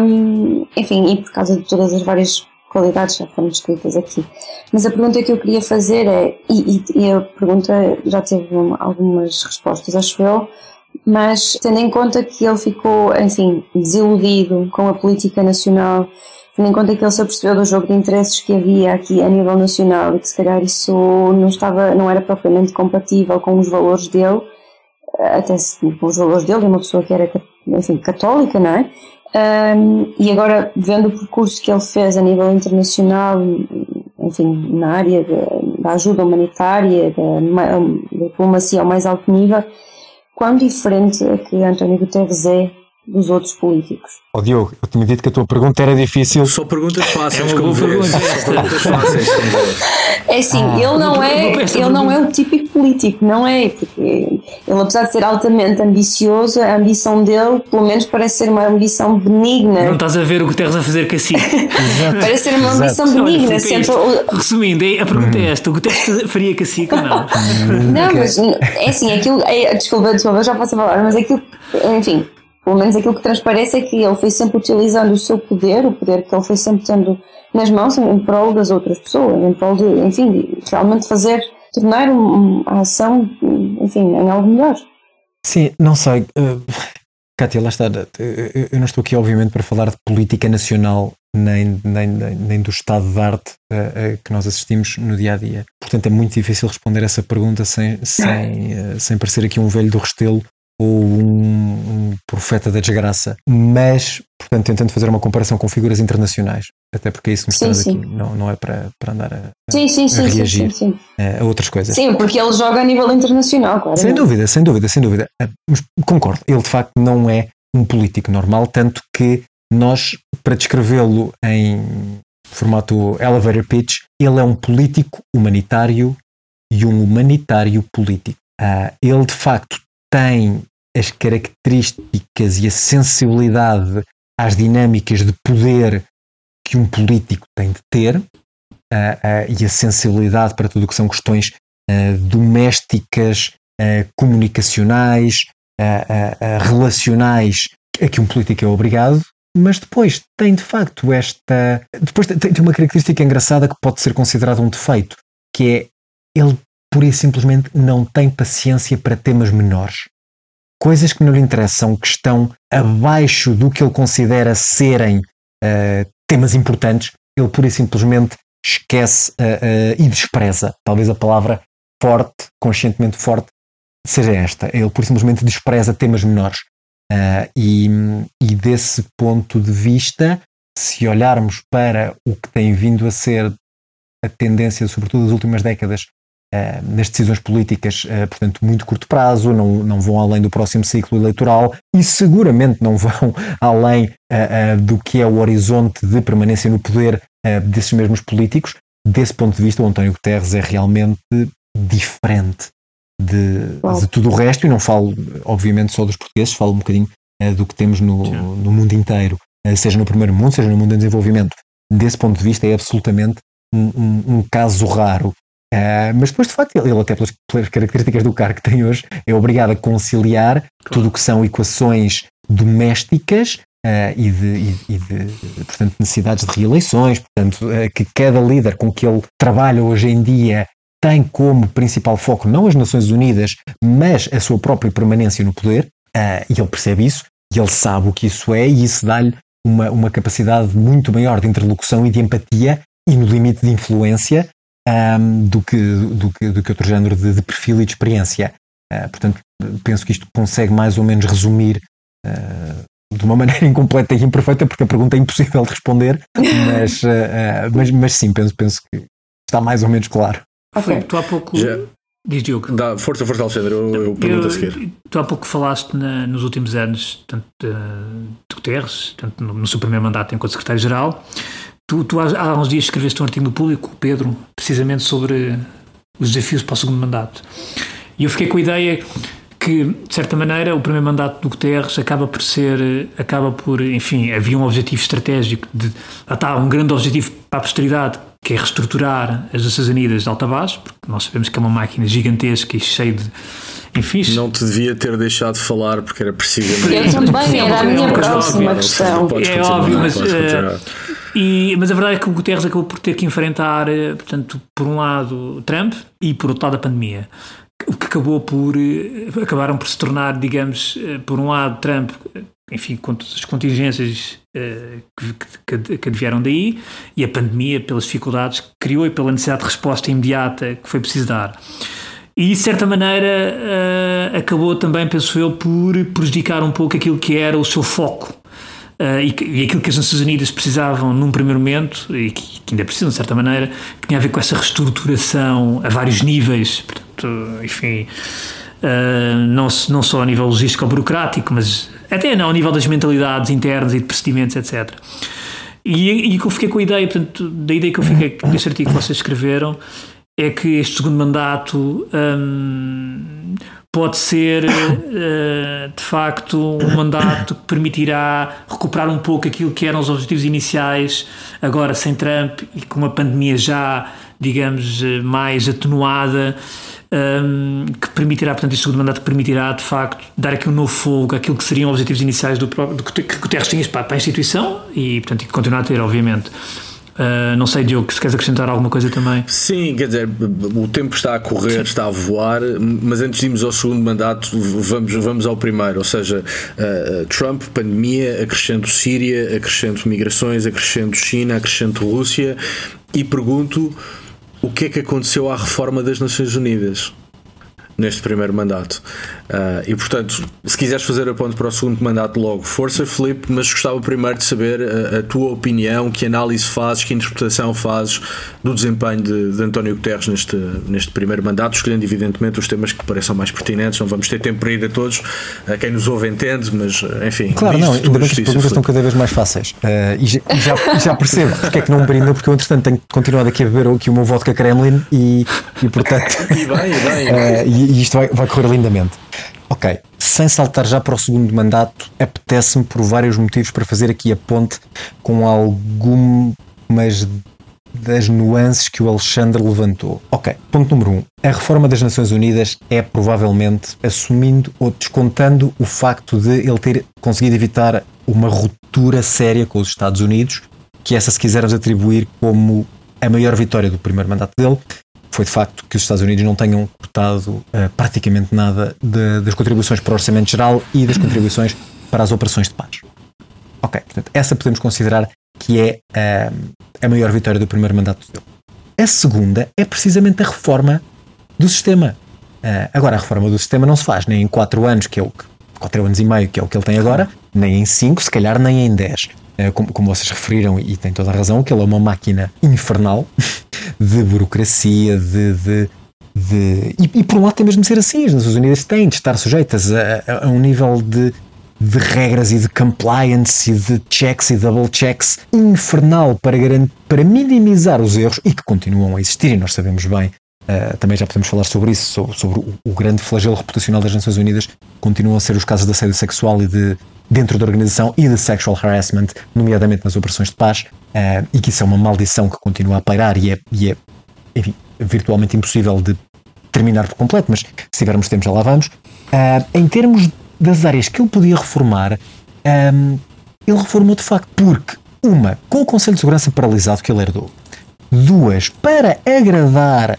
um, enfim, e por causa de todas as várias qualidades já foram descritas aqui. Mas a pergunta que eu queria fazer é, e, e, a pergunta já teve algumas respostas, acho eu, mas tendo em conta que ele ficou, enfim, desiludido com a política nacional, tendo em conta que ele se apercebeu do jogo de interesses que havia aqui a nível nacional e que se calhar isso não estava, não era propriamente compatível com os valores dele, até com os valores dele, uma pessoa que era, enfim, católica, não é? Um, e agora, vendo o percurso que ele fez a nível internacional, enfim, na área de, da ajuda humanitária, da, diplomacia ao mais alto nível, quão diferente é que António Guterres é dos outros políticos. Oh, Diogo, eu tinha dito que a tua pergunta era difícil. Só perguntas fáceis, é como pergunta. Só perguntas fáceis, É assim, ah, ele não é, ele não é o típico político, não é? Porque ele, apesar de ser altamente ambicioso, a ambição dele, pelo menos, parece ser uma ambição benigna. Não estás a ver o que tens a fazer assim. parece ser uma ambição Exato. benigna. Olha, sempre... Resumindo, a pergunta é esta: o Guterres faria cacique ou não? Não, mas é assim, aquilo. É, desculpa, desculpa, já posso falar, mas aquilo, enfim pelo menos aquilo que transparece é que ele foi sempre utilizando o seu poder, o poder que ele foi sempre tendo nas mãos em prol das outras pessoas, em prol de, enfim, de realmente fazer, tornar a ação, enfim, em algo melhor. Sim, não sei. Uh, Kátia, lá está. Eu não estou aqui, obviamente, para falar de política nacional nem, nem, nem, do estado de arte uh, uh, que nós assistimos no dia a dia. Portanto, é muito difícil responder essa pergunta sem, sem, sem parecer aqui um velho do restelo ou um, um, profeta da desgraça, mas, portanto, tentando fazer uma comparação com figuras internacionais, até porque é isso que nos aqui, não, não é para, para andar a, sim, sim, sim, a reagir sim, a outras coisas. Sim, porque ele joga a nível internacional, claro. Sem dúvida, sem dúvida, sem dúvida. Ah, mas concordo, ele de facto não é um político normal, tanto que nós, para descrevê-lo em formato elevator pitch, ele é um político humanitário e um humanitário político. Uh, ele de facto tem as características e a sensibilidade às dinâmicas de poder que um político tem de ter uh, uh, e a sensibilidade para tudo o que são questões uh, domésticas, comunicacionais, relacionais, a que um político é obrigado, mas depois tem de facto esta. Depois tem, uma característica engraçada que pode ser considerada um defeito, que é ele pura e simplesmente não tem paciência para temas menores. Coisas que não lhe interessam, que estão abaixo do que ele considera serem uh, temas importantes, ele pura e simplesmente esquece uh, uh, e despreza. Talvez a palavra forte, conscientemente forte, seja esta. Ele pura e simplesmente despreza temas menores. e, e desse ponto de vista, se olharmos para o que tem vindo a ser a tendência, sobretudo das últimas décadas, nas decisões políticas, uh, portanto, muito curto prazo, não, não vão além do próximo ciclo eleitoral e seguramente não vão além uh, do que é o horizonte de permanência no poder desses mesmos políticos. Desse ponto de vista, o António Guterres é realmente diferente de, de, tudo o resto, e não falo, obviamente, só dos portugueses, falo um bocadinho do que temos no, no mundo inteiro, seja no primeiro mundo, seja no mundo em desenvolvimento. Desse ponto de vista, é absolutamente um, um, um caso raro Uh, mas depois, de facto, ele, até pelas, pelas, características do cargo que tem hoje, é obrigado a conciliar claro. tudo o que são equações domésticas uh, e, de, e, e de, portanto, necessidades de reeleições, portanto, uh, que cada líder com que ele trabalha hoje em dia tem como principal foco não as Nações Unidas, mas a sua própria permanência no poder, e ele percebe isso, e ele sabe o que isso é, e isso dá-lhe uma, uma capacidade muito maior de interlocução e de empatia e no limite de influência um, do, que, do, que, do que outro género de, de perfil e de experiência. Uh, portanto, penso que isto consegue mais ou menos resumir uh, de uma maneira incompleta e imperfeita, porque a pergunta é impossível de responder, mas, uh, mas, mas sim, penso, penso que está mais ou menos claro. Okay. Tu há pouco. Já. Diz Diogo. Dá, força, força, Alexandre, eu, eu pergunto a seguir. Tu há pouco falaste na, nos últimos anos, tanto de, de Guterres, tanto no, no seu primeiro mandato enquanto secretário-geral, Tu, tu há, há, uns dias escreveste um artigo no público, Pedro, precisamente sobre os desafios para o segundo mandato. E eu fiquei com a ideia que, de certa maneira, o primeiro mandato do Guterres acaba por ser, acaba por, enfim, havia um objetivo estratégico, de, está, um grande objetivo para a posteridade, que é reestruturar as Nações Unidas de alta base, porque nós sabemos que é uma máquina gigantesca e cheia de. Enfim, não te devia ter deixado falar porque era precisamente. Eu também, era a minha próxima questão. É óbvio, mas. E, mas a verdade é que o Guterres acabou por ter que enfrentar, eh, portanto, por um lado Trump e por outro lado a pandemia. O que acabou por. Eh, acabaram por se tornar, digamos, eh, por um lado Trump, enfim, com todas as contingências que, que, que vieram daí, e a pandemia, pelas dificuldades que criou e pela necessidade de resposta imediata que foi preciso dar. E, de certa maneira, acabou também, penso eu, por prejudicar um pouco aquilo que era o seu foco Uh, e, e, aquilo que as Nações Unidas precisavam num primeiro momento, e que, que, ainda precisam de certa maneira, que tinha a ver com essa reestruturação a vários níveis, portanto, enfim, uh, não, não só a nível logístico ou burocrático, mas até não, ao nível das mentalidades internas e de procedimentos, etc. E, que eu fiquei com a ideia, portanto, da ideia que eu fiquei desse artigo que vocês escreveram, é que este segundo mandato. Um, pode ser uh, de facto um mandato que permitirá recuperar um pouco aquilo que eram os objetivos iniciais, agora sem Trump e com uma pandemia já, digamos, eh, mais atenuada. Um, ehm, que permitirá, portanto, este segundo mandato permitirá, de facto, dar aqui um novo fogo àquilo que seriam os objetivos iniciais do, do que Guterres tinha para, para a instituição e, portanto, que continuar a ter, obviamente. Uh, não sei, Diogo, se queres acrescentar alguma coisa também. Sim, quer dizer, o tempo está a correr, Sim. está a voar, mas antes de irmos ao segundo mandato, vamos, vamos ao primeiro, ou seja, uh, Trump, pandemia, acrescento Síria, acrescento migrações, acrescento China, acrescento Rússia, e pergunto o que é que aconteceu à reforma das Nações Unidas neste primeiro mandato. Uh, e portanto, se quiseres fazer a ponte para o segundo mandato logo, força Felipe, mas gostava primeiro de saber a, a, tua opinião, que análise fazes, que interpretação fazes do desempenho de, de, António Guterres neste, neste primeiro mandato, escolhendo evidentemente os temas que pareçam mais pertinentes, não vamos ter tempo para ir a todos, a quem nos ouve entende, mas enfim. Claro, não, ainda bem que as perguntas estão cada vez mais fáceis uh, e já, já, já, percebo porque é que não me brinda, porque eu entretanto tenho continuado aqui a beber aqui o meu vodka Kremlin e, e portanto e bem, e, bem. Uh, e, e isto vai, vai correr lindamente. Ok. sem saltar já para o segundo mandato, apetece-me por vários motivos para fazer aqui a ponte com algumas das nuances que o Alexandre levantou. Ok, ponto número um. A reforma das Nações Unidas é provavelmente assumindo ou descontando o facto de ele ter conseguido evitar uma ruptura séria com os Estados Unidos, que essa se quisermos atribuir como a maior vitória do primeiro mandato dele, foi de facto que os Estados Unidos não tenham cortado uh, praticamente nada de, das contribuições para o Orçamento Geral e das contribuições para as operações de paz. Ok, portanto, essa podemos considerar que é uh, a maior vitória do primeiro mandato dele. A segunda é precisamente a reforma do sistema. Uh, agora, a reforma do sistema não se faz nem em 4 anos, que é o que 4 anos e meio, que é o que ele tem agora, nem em 5, se calhar nem em 10. Uh, como, como, vocês referiram, e têm toda a razão, que ele é uma máquina infernal de burocracia, de. de, de e, e, por um lado tem mesmo de ser assim, as Nações Unidas têm de estar sujeitas a, a, a um nível de de regras e de compliance e de checks e double checks infernal para, para minimizar os erros e que continuam a existir, e nós sabemos bem, uh, também já podemos falar sobre isso, sobre, sobre o, o, grande flagelo reputacional das Nações Unidas, continuam a ser os casos de assédio sexual e de dentro da organização e de sexual harassment, nomeadamente nas operações de paz, uh, e que isso é uma maldição que continua a pairar e é, e é enfim, virtualmente impossível de terminar por completo, mas se tivermos tempo já lá vamos. Uh, em termos das áreas que ele podia reformar, um, ele reformou de facto, porque, uma, com o Conselho de Segurança paralisado que ele herdou, duas, para agradar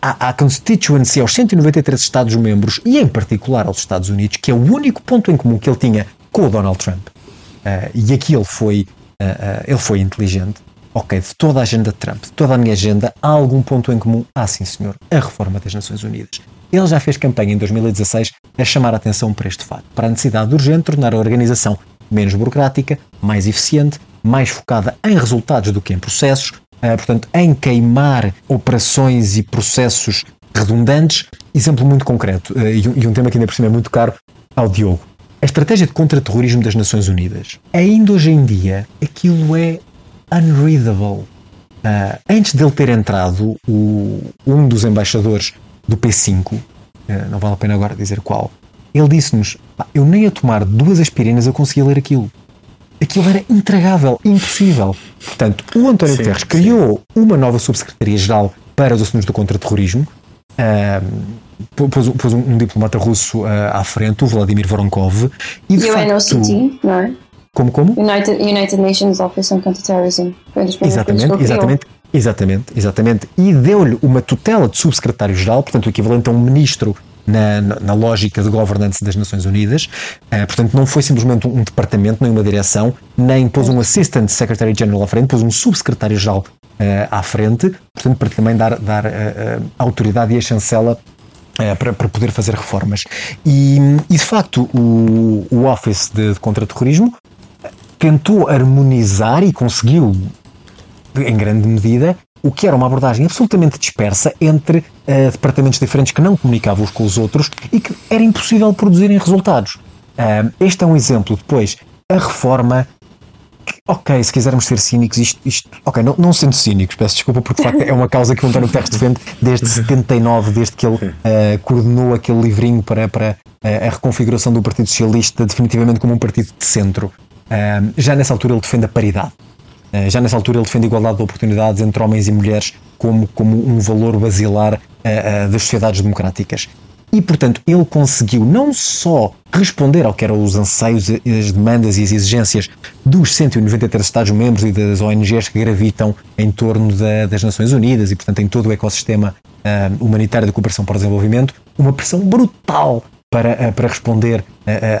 à, constituency, aos 193 Estados-membros e, em particular, aos Estados Unidos, que é o único ponto em comum que ele tinha com o Donald Trump. Uh, e aqui ele foi, uh, uh, ele foi inteligente. Ok, de toda a agenda de Trump, de toda a minha agenda, há algum ponto em comum? Ah, sim, senhor, a reforma das Nações Unidas. Ele já fez campanha em 2016 a chamar a atenção para este fato, para a necessidade urgente de tornar a organização menos burocrática, mais eficiente, mais focada em resultados do que em processos, portanto, em queimar operações e processos redundantes. Exemplo muito concreto, uh, e, um, tema que ainda por cima é muito caro ao Diogo. A estratégia de contra-terrorismo das Nações Unidas. Ainda hoje em dia, aquilo é unreadable. Uh, antes dele ter entrado, o, um dos embaixadores do P5, eh, não vale a pena agora dizer qual, ele disse-nos: eu nem a tomar duas aspirinas eu conseguia ler aquilo. Aquilo era intragável, impossível. Portanto, o António sim, Guterres criou uma nova Subsecretaria-Geral para os assuntos do contra-terrorismo, uh, pôs, pôs um, um, diplomata russo uh, à frente, o Vladimir Voronkov, e de UNOCT, não é? Como, como? United, United Nations Office on Counterterrorism. Foi um dos exatamente, exatamente. Exatamente, exatamente. E deu-lhe uma tutela de subsecretário-geral, portanto, o equivalente a um ministro na, na, lógica de governance das Nações Unidas. Uh, portanto, não foi simplesmente um, departamento, nem uma direção, nem pôs um Assistant Secretary General à frente, pôs um subsecretário-geral uh, à frente, portanto, para também dar, dar uh, autoridade e a chancela para, para, poder fazer reformas. E, e de facto, o, o Office de, de Contra-Terrorismo tentou harmonizar e conseguiu em grande medida, o que era uma abordagem absolutamente dispersa entre uh, departamentos diferentes que não comunicavam uns com os outros e que era impossível produzirem resultados. Uh, este é um exemplo. Depois, a reforma. ok, se quisermos ser cínicos, isto. isto ok, não, não sendo cínicos, peço desculpa, porque de facto é uma causa que o António Guterres defende desde 79, desde que ele uh, coordenou aquele livrinho para, para a reconfiguração do Partido Socialista, definitivamente como um partido de centro. já nessa altura ele defende a paridade. Eh, já nessa altura ele defende a igualdade de oportunidades entre homens e mulheres como, como um valor basilar uh, uh, das sociedades democráticas. E, portanto, ele conseguiu não só responder ao que eram os anseios, as demandas e as exigências dos 193 Estados-membros e das ONGs que gravitam em torno da, das Nações Unidas e, portanto, em todo o ecossistema uh, humanitário de cooperação para o desenvolvimento, uma pressão brutal para, para responder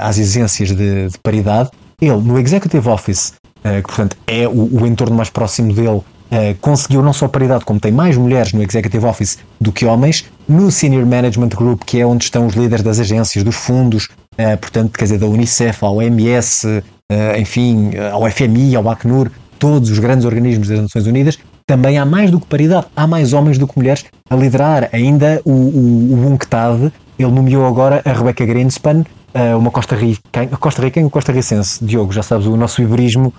às exigências de, de paridade. Ele, no Executive Office eh, que portanto é o, o, entorno mais próximo dele, uh, conseguiu não só paridade, como tem mais mulheres no Executive Office do que homens, no Senior Management Group, que é onde estão os líderes das agências, dos fundos, uh, portanto, quer dizer, da Unicef, ao OMS, enfim, ao FMI, ao Acnur, todos os grandes organismos das Nações Unidas, também há mais do que paridade, há mais homens do que mulheres a liderar. Ainda o, o, o UNCTAD, ele nomeou agora a Rebecca Greenspan, uma Costa Rica, Costa Rica ou Costa Ricense? Diogo, já sabes o nosso iberismo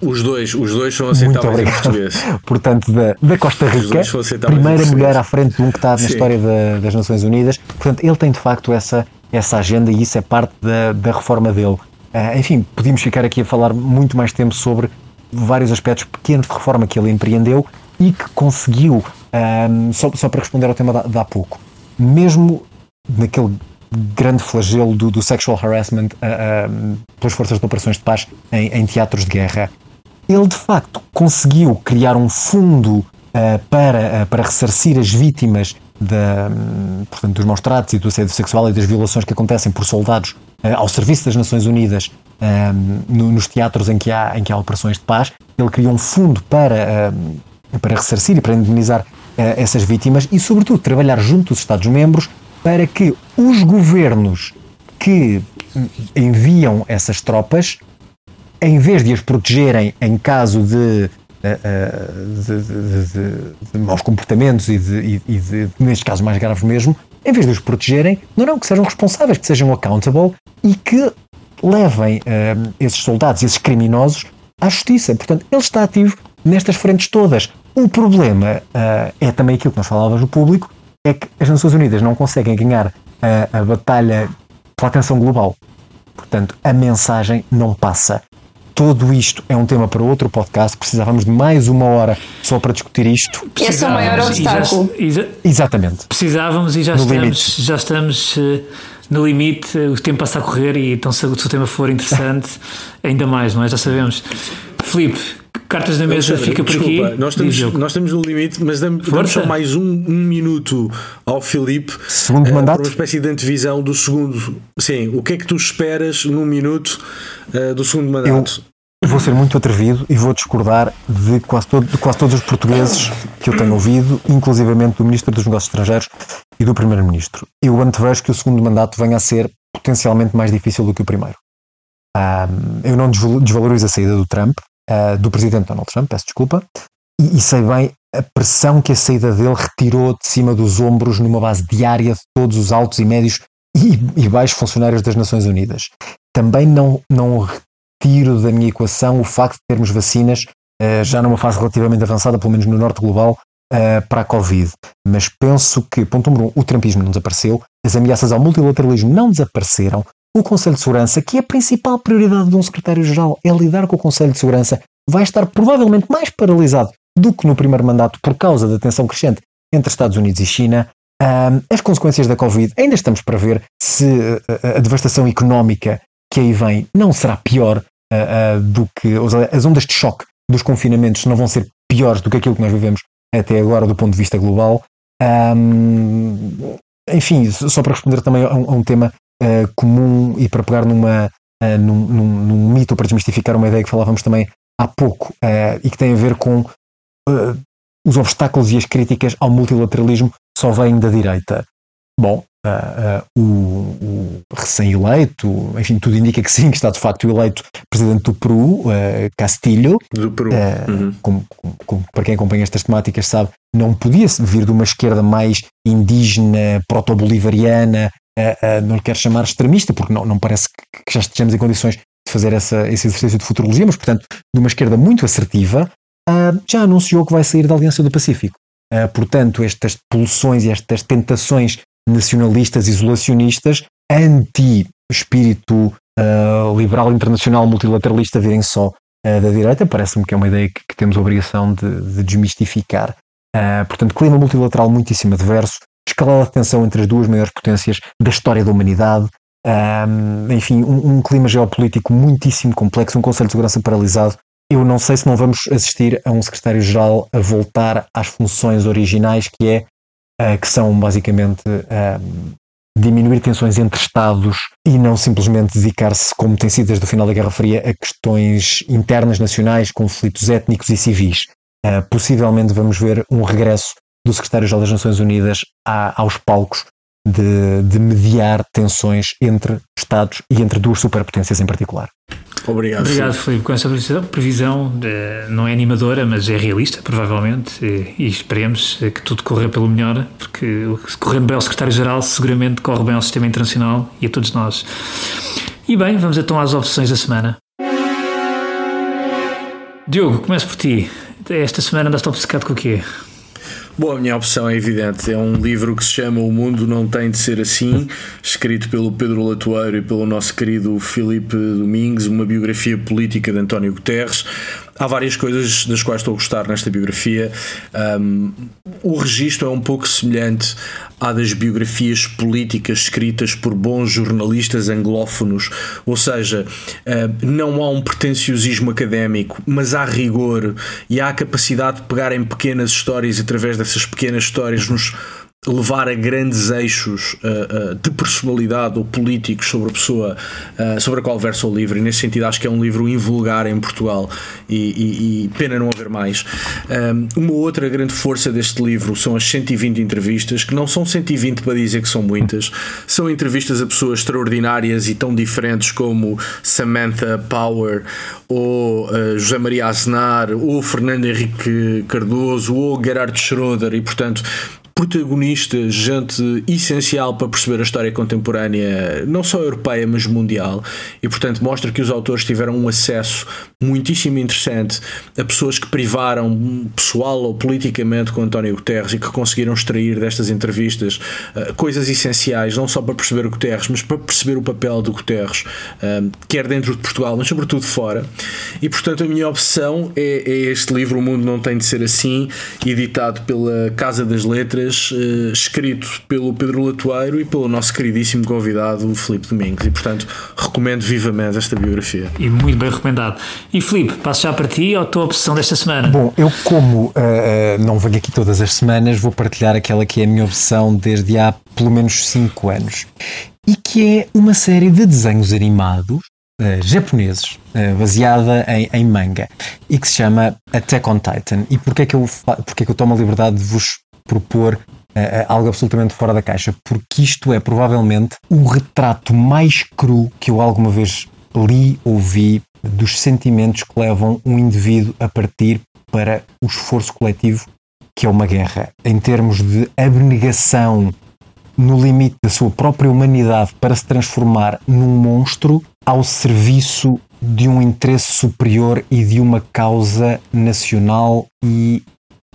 os dois, os dois são aceitáveis em português. Portanto, da, da Costa Rica, primeira mulher à frente de um que está na Sim. história da, das Nações Unidas. Portanto, ele tem de facto essa, essa agenda e isso é parte da, da reforma dele. Uh, enfim, podíamos ficar aqui a falar muito mais tempo sobre vários aspectos pequenos de reforma que ele empreendeu e que conseguiu, um, só, só para responder ao tema de há pouco, mesmo naquele grande flagelo do, do sexual harassment uh, uh, pelas forças de operações de paz em, em, teatros de guerra, ele de facto conseguiu criar um fundo uh, para, para ressarcir as vítimas da, um, portanto, dos maus tratos e do assédio sexual e das violações que acontecem por soldados ao serviço das Nações Unidas no, nos teatros em que, há, em que há operações de paz. Ele criou um fundo para, para ressarcir e para indemnizar essas vítimas e, sobretudo, trabalhar junto dos Estados-membros para que os governos que enviam essas tropas, em vez de as protegerem em caso de, eh, eh, de, de, de, maus comportamentos e e de, casos mais graves mesmo, em vez de os protegerem, não, não, que sejam responsáveis, que sejam accountable e que levem uh, esses soldados, esses criminosos, à justiça. Portanto, ele está ativo nestas frentes todas. O problema uh, é também aquilo que nós falávamos no público, é que as Nações Unidas não conseguem ganhar a, a batalha pela atenção global. Portanto, a mensagem não passa. Tudo isto é um tema para outro podcast. Precisávamos de mais uma hora só para discutir isto. Esse é o maior obstáculo. Já, Exatamente. Precisávamos e já no estamos, já estamos uh, no limite. O tempo passa a correr e então se o tema for interessante, ainda mais, não é? Já sabemos. Filipe, Cartas na mesa fica por desculpa, aqui. Nós estamos, nós estamos no limite, mas damos, damos só mais um, um, minuto ao Filipe segundo uh, mandato? para uma espécie de antevisão do segundo. Sim, o que é que tu esperas num minuto uh, do segundo mandato? Eu vou ser muito atrevido e vou discordar de quase, todo, de quase todos os portugueses que eu tenho ouvido, inclusivamente do Ministro dos Negócios Estrangeiros e do Primeiro-Ministro. Eu antevejo que o segundo mandato venha a ser potencialmente mais difícil do que o primeiro. Um, eu não desvalorizo a saída do Trump, uh, do presidente Donald Trump, peço desculpa, e, e, sei bem a pressão que a saída dele retirou de cima dos ombros numa base diária de todos os altos e médios e, e baixos funcionários das Nações Unidas. Também não, não retiro da minha equação o facto de termos vacinas uh, já numa fase relativamente avançada, pelo menos no norte global, uh, para a Covid. Mas penso que, ponto número um, o trumpismo não desapareceu, as ameaças ao multilateralismo não desapareceram, o Conselho de Segurança, que é a principal prioridade de um secretário-geral, é lidar com o Conselho de Segurança, vai estar provavelmente mais paralisado do que no primeiro mandato por causa da tensão crescente entre Estados Unidos e China. As consequências da Covid, ainda estamos para ver se a, a devastação económica que aí vem não será pior uh, do que as ondas de choque dos confinamentos não vão ser piores do que aquilo que nós vivemos até agora do ponto de vista global. Enfim, só para responder também a um tema uh, comum e para pegar numa, uh, num, num, num, mito para desmistificar uma ideia que falávamos também há pouco uh, e que tem a ver com os obstáculos e as críticas ao multilateralismo só vêm da direita. Bom, Uh, uh, o, o recém-eleito, enfim, tudo indica que sim, que está de facto eleito presidente do Peru, uh, Castilho. Do Peru. Uhum. Como, como, para quem acompanha estas temáticas sabe, não podia vir de uma esquerda mais indígena, proto-bolivariana, não lhe quero chamar extremista, porque não, não parece que, já estejamos em condições de fazer essa, esse exercício de futurologia, mas portanto, de uma esquerda muito assertiva, já anunciou que vai sair da Aliança do Pacífico. portanto, estas pulsões e estas tentações nacionalistas isolacionistas anti-espírito uh, liberal internacional multilateralista virem só uh, da direita. Parece-me que é uma ideia que, que temos a obrigação de, de desmistificar. Uh, portanto, clima multilateral muitíssimo adverso, escalada de tensão entre as duas maiores potências da história da humanidade, enfim, um, um, clima geopolítico muitíssimo complexo, um Conselho de Segurança paralisado. Eu não sei se não vamos assistir a um secretário-geral a voltar às funções originais, que é uh, que são basicamente uh, diminuir tensões entre Estados e não simplesmente dedicar-se, como tem sido desde o final da Guerra Fria, a questões internas nacionais, conflitos étnicos e civis. Uh, possivelmente vamos ver um regresso do secretário-geral das Nações Unidas a, aos palcos de, de mediar tensões entre Estados e entre duas superpotências em particular. Obrigado. Obrigado, Filipe, com essa previsão. previsão eh, não é animadora, mas é realista, provavelmente, e, e esperemos que tudo corra pelo melhor, porque correndo bem ao secretário-geral, seguramente corre bem ao sistema internacional e a todos nós. E bem, vamos então às opções da semana. Diogo, começo por ti. Esta semana andaste obcecado com o quê? Bom, a minha opção é evidente. É um livro que se chama O Mundo Não Tem de Ser Assim, escrito pelo Pedro Latoeiro e pelo nosso querido Filipe Domingues, uma biografia política de António Guterres. Há várias coisas das quais estou a gostar nesta biografia. Um, o registro é um pouco semelhante à das biografias políticas escritas por bons jornalistas anglófonos, ou seja, não há um pretenciosismo académico, mas há rigor e há a capacidade de pegar em pequenas histórias e através dessas pequenas histórias nos levar a grandes eixos uh, uh, de personalidade ou políticos sobre a pessoa uh, sobre a qual versa o livro. E nesse sentido acho que é um livro invulgar em Portugal. E, e, e pena não haver mais. Um, uma outra grande força deste livro são as 120 entrevistas que não são 120 para dizer que são muitas. São entrevistas a pessoas extraordinárias e tão diferentes como Samantha Power ou José Maria Aznar ou Fernando Henrique Cardoso ou Gerhard Schroeder. E portanto protagonista, gente essencial para perceber a história contemporânea, não só europeia, mas mundial, e portanto mostra que os autores tiveram um acesso muitíssimo interessante a pessoas que privaram pessoal ou politicamente com António Guterres e que conseguiram extrair destas entrevistas uh, coisas essenciais, não só para perceber o Guterres, mas para perceber o papel do Guterres, uh, quer dentro de Portugal, mas sobretudo fora. E portanto a minha opção é, é este livro, O Mundo Não Tem de Ser Assim, editado pela Casa das Letras uh, escrito pelo Pedro Latoeiro e pelo nosso queridíssimo convidado, o Filipe Domingos. E, portanto, recomendo vivamente esta biografia. E muito bem recomendado. E, Filipe, passo já para ti a tua opção desta semana. Bom, eu, como uh, não venho aqui todas as semanas, vou partilhar aquela que é a minha opção desde há pelo menos 5 anos. E que é uma série de desenhos animados Uh, japoneses, uh, baseada em, em, manga, e que se chama Attack on Titan. E porquê é que eu, porquê é que eu tomo a liberdade de vos propor uh, algo absolutamente fora da caixa, porque isto é provavelmente o retrato mais cru que eu alguma vez li ou vi dos sentimentos que levam um indivíduo a partir para o esforço coletivo que é uma guerra, em termos de abnegação no limite da sua própria humanidade para se transformar num monstro ao serviço de um interesse superior e de uma causa nacional e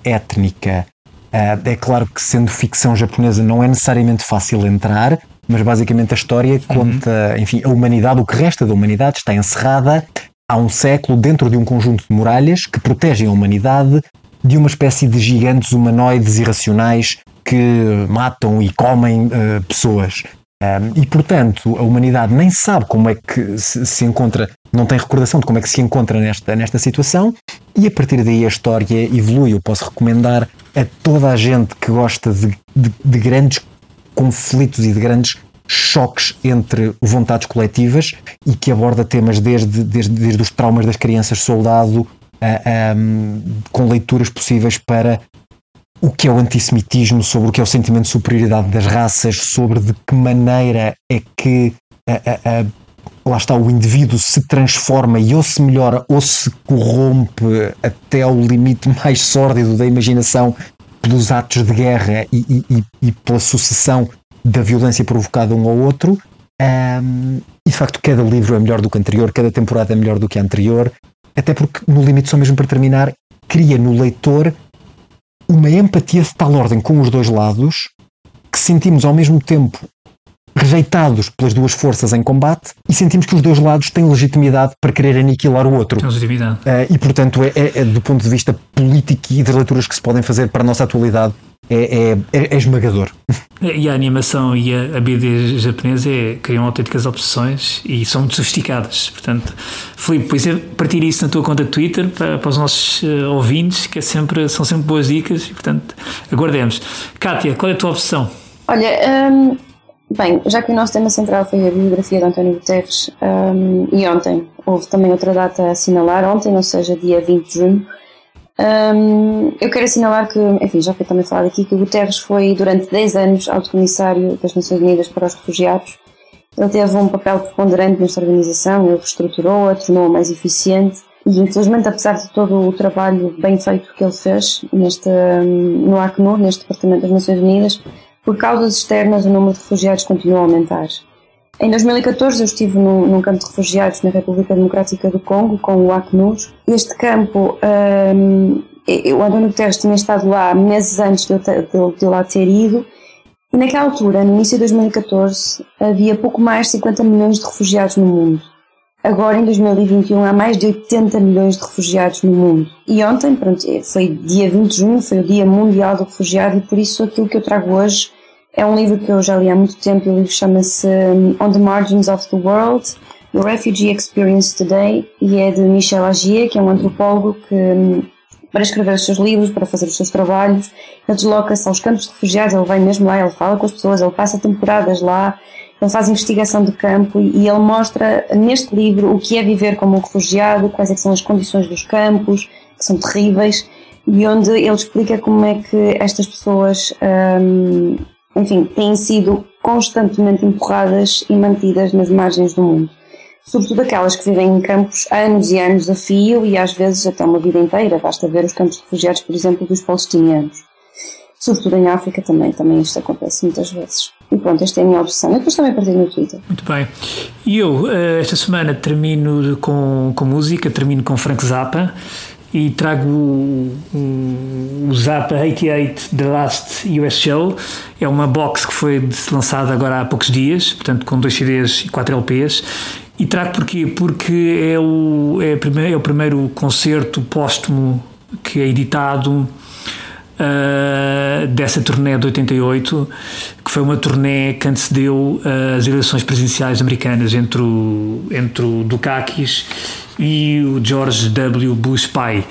étnica. Uh, é claro que, sendo ficção japonesa, não é necessariamente fácil entrar, mas basicamente a história uhum. conta, enfim, a humanidade, o que resta da humanidade está encerrada há um século dentro de um conjunto de muralhas que protegem a humanidade de uma espécie de gigantes humanoides irracionais que matam e comem uh, pessoas. Um, e portanto, a humanidade nem sabe como é que se, encontra, não tem recordação de como é que se encontra nesta, nesta situação, e a partir daí a história evolui. Eu posso recomendar a toda a gente que gosta de, de, de grandes conflitos e de grandes choques entre vontades coletivas e que aborda temas desde, desde, desde os traumas das crianças soldado a, com leituras possíveis para o que é o antissemitismo, sobre o que é o sentimento de superioridade das raças, sobre de que maneira é que a, a, a, lá está o indivíduo se transforma e ou se melhora ou se corrompe até ao limite mais sórdido da imaginação pelos atos de guerra e, e, e pela sucessão da violência provocada um ao outro. Um, e de facto, cada livro é melhor do que o anterior, cada temporada é melhor do que a anterior, até porque, no limite, só mesmo para terminar, cria no leitor uma empatia de tal ordem com os dois lados que sentimos ao mesmo tempo rejeitados pelas duas forças em combate e sentimos que os dois lados têm legitimidade para querer aniquilar o outro. Tem legitimidade. Uh, e portanto, é, é, é, do ponto de vista político e das leituras que se podem fazer para a nossa atualidade, é, é, é, é esmagador. E a animação e a, a BD japonesa é, criam autênticas obsessões e são muito sofisticadas. Portanto, Filipe, pois é partir isso na tua conta de Twitter para, para os nossos uh, ouvintes, que é sempre, são sempre boas dicas e, portanto, aguardemos. Kátia, qual é a tua opção? Olha, um, Bem, já que o nosso tema central foi a biografia de António Guterres, um, e ontem houve também outra data a assinalar, ontem, ou seja, dia 20 de junho, um, eu quero assinalar que, enfim, já foi também falado aqui, que Guterres foi durante 10 anos alto comissário das Nações Unidas para os Refugiados. Ele teve um papel preponderante nesta organização, ele reestruturou-a, tornou-a mais eficiente e, infelizmente, apesar de todo o trabalho bem feito que ele fez neste, no Acnur, neste Departamento das Nações Unidas, por causas externas, o número de refugiados continua a aumentar. Em 2014 eu estive num, num, campo de refugiados na República Democrática do Congo com o Acnur. Este campo um, o António Guterres tinha estado lá meses antes de eu, de, de eu lá ter ido, e naquela altura, no início de 2014, havia pouco mais de 50 milhões de refugiados no mundo. Agora, em 2021, há mais de 80 milhões de refugiados no mundo. E ontem, pronto, foi dia 20 de junho, foi o Dia Mundial do Refugiado, e por isso aquilo que eu trago hoje é um livro que eu já li há muito tempo, o livro chama-se hum, On the Margins of the World, The Refugee Experience Today, e é de Michel Agier, que é um antropólogo que hum, para escrever os seus livros, para fazer os seus trabalhos. Ele desloca-se aos campos de refugiados, ele vai mesmo lá, ele fala com as pessoas, ele passa temporadas lá, ele faz investigação de campo e ele mostra neste livro o que é viver como um refugiado, quais é são as condições dos campos, que são terríveis, e onde ele explica como é que estas pessoas, hum, enfim, têm sido constantemente empurradas e mantidas nas margens do mundo sobretudo aquelas que vivem em campos anos e anos a fio e às vezes até uma vida inteira. Basta ver os campos de refugiados, por exemplo, dos palestinianos. Sobretudo em África também, também isto acontece muitas vezes. E pronto, esta é a minha obsessão. Eu depois também partilho no Twitter. Muito bem. E eu, eh, esta semana, termino com, com música, termino com Frank Zappa e trago o, o, o Zappa 88 The Last US Show. É uma box que foi lançada agora há poucos dias, portanto, com dois CDs e quatro LPs e trago porquê? Porque é o, é, primeiro, é o primeiro concerto póstumo que é editado uh, dessa turnê de 88, que foi uma turnê que antecedeu as eleições presidenciais americanas entre o, entre o Dukakis e o George W. Bush pai.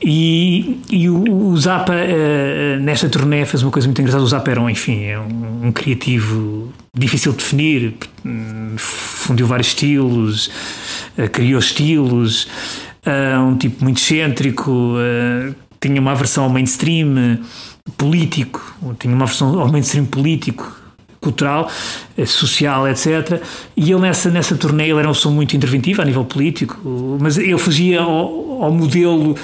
E, e o, o Zappa, uh, nesta turnê, fez uma coisa muito engraçada. O Zappa era, um, enfim, é um, um criativo difícil de definir, fundiu vários estilos, uh, criou estilos, uh, um tipo muito excêntrico, tinha uma aversão ao mainstream político, tinha uma aversão ao mainstream político, cultural, social, etc. E ele nessa, nessa turnê ele era um som muito interventivo a nível político, mas ele fugia ao, ao modelo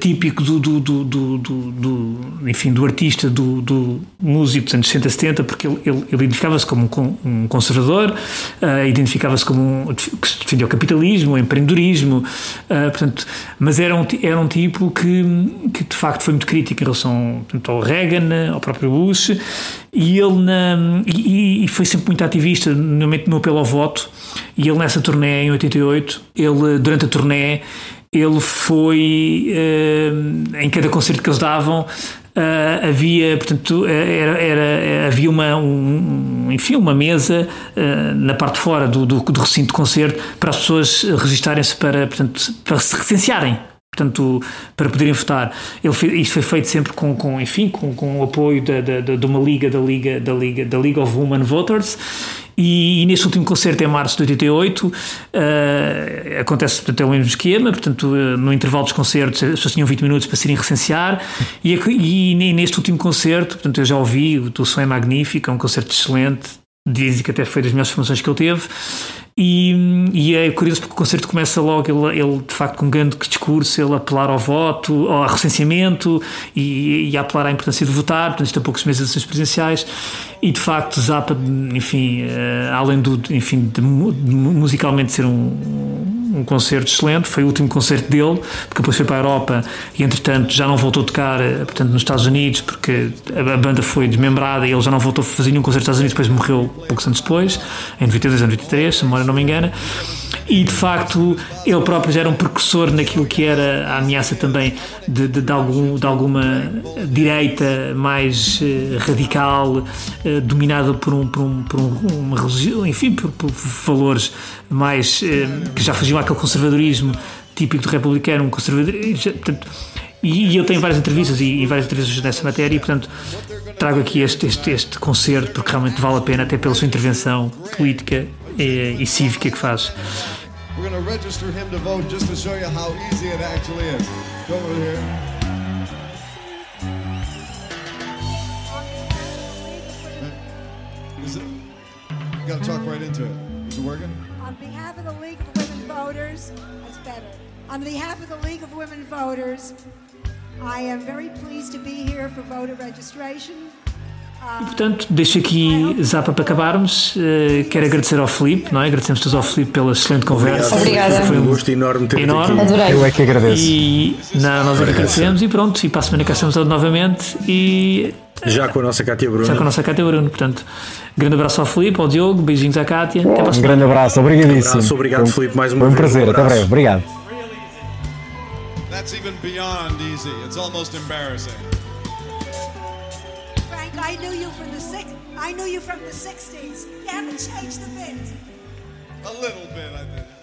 típico do, do, do, do, enfim, do artista, do, músico dos anos 60, 70, porque ele, ele, ele identificava-se como um, conservador, uh, identificava-se como um, que defendia o capitalismo, o empreendedorismo, uh, portanto, mas era um, era um tipo que, que de facto foi muito crítico em relação portanto, ao Reagan, ao próprio Bush, e ele na, e, e foi sempre muito ativista no, no apelo ao voto, e ele nessa turnê em 88, ele durante a turnê ele foi uh, em cada concerto que eles davam uh, havia portanto era, era havia uma um, enfim uma mesa uh, na parte de fora do, do, do, recinto de concerto para as pessoas registarem-se para portanto para se recensearem portanto, para poderem votar. Ele fez, isto foi feito sempre com, com enfim, com, com o apoio da, da, de uma liga, da liga, da liga, da League of Women Voters, e, e, neste último concerto, em março de 88, uh, eh, acontece portanto, é o mesmo esquema, portanto, uh, no intervalo dos concertos, as pessoas tinham 20 minutos para se irem recensear, e, e, neste último concerto, portanto, eu já ouvi, o som é magnífico, é um concerto excelente, dizem que até foi das melhores formações que ele teve, e, e, é curioso porque o concerto começa logo, ele, ele, de facto com um grande discurso, ele apelar ao voto, ao recenseamento e, e a apelar à importância de votar, portanto isto há poucos meses de eleições presidenciais. E de facto Zappa, enfim, uh, além do, enfim, de, musicalmente ser um, um concerto excelente, foi o último concerto dele, porque depois foi para a Europa e entretanto já não voltou a tocar eh, portanto, nos Estados Unidos, porque a banda foi desmembrada e ele já não voltou a fazer nenhum concerto nos Estados Unidos, depois morreu poucos anos depois, em 92 ou 93, se a memória não me engana. E de facto ele próprio já era um precursor naquilo que era a ameaça também de, de, de, algum, de alguma direita mais uh, radical, uh, dominada por, um, por, um, por um, uma religião, enfim, por, por valores mais uh, que já fugiam àquele conservadorismo típico do republicano, um. Portanto, e, eu tenho várias entrevistas e, várias entrevistas nessa matéria e, portanto, trago aqui este, este, este concerto porque realmente vale a pena, até pela sua intervenção política e, e cívica que faz. We're talk right into it. Is it working? Of the League of Women Voters, that's better. On behalf of the League of Women Voters, I am very pleased to be here for voter registration. E, portanto, deixo aqui Zapa para acabarmos. Uh, quero agradecer ao Filipe, não é? Agradecemos todos ao Filipe pela excelente conversa. Obrigada. Foi um gosto enorme ter enorme. aqui. Adorei. Eu é que agradeço. E não, nós é que agradecemos e pronto. E para a semana cá estamos novamente. E Já com a nossa Cátia Bruno. já com a nossa Cátia Bruno. Portanto, grande abraço ao Filipe, ao Diogo, beijinhos à Cátia. Até para Um grande abraço, obrigadíssimo. abraço, obrigado, Foi um- Filipe, mais uma Foi um vez, um prazer, até breve. Obrigado. That's even beyond easy. It's almost embarrassing. I knew you from the six. I knew you from the '60s. You haven't changed a bit. A little bit, I think.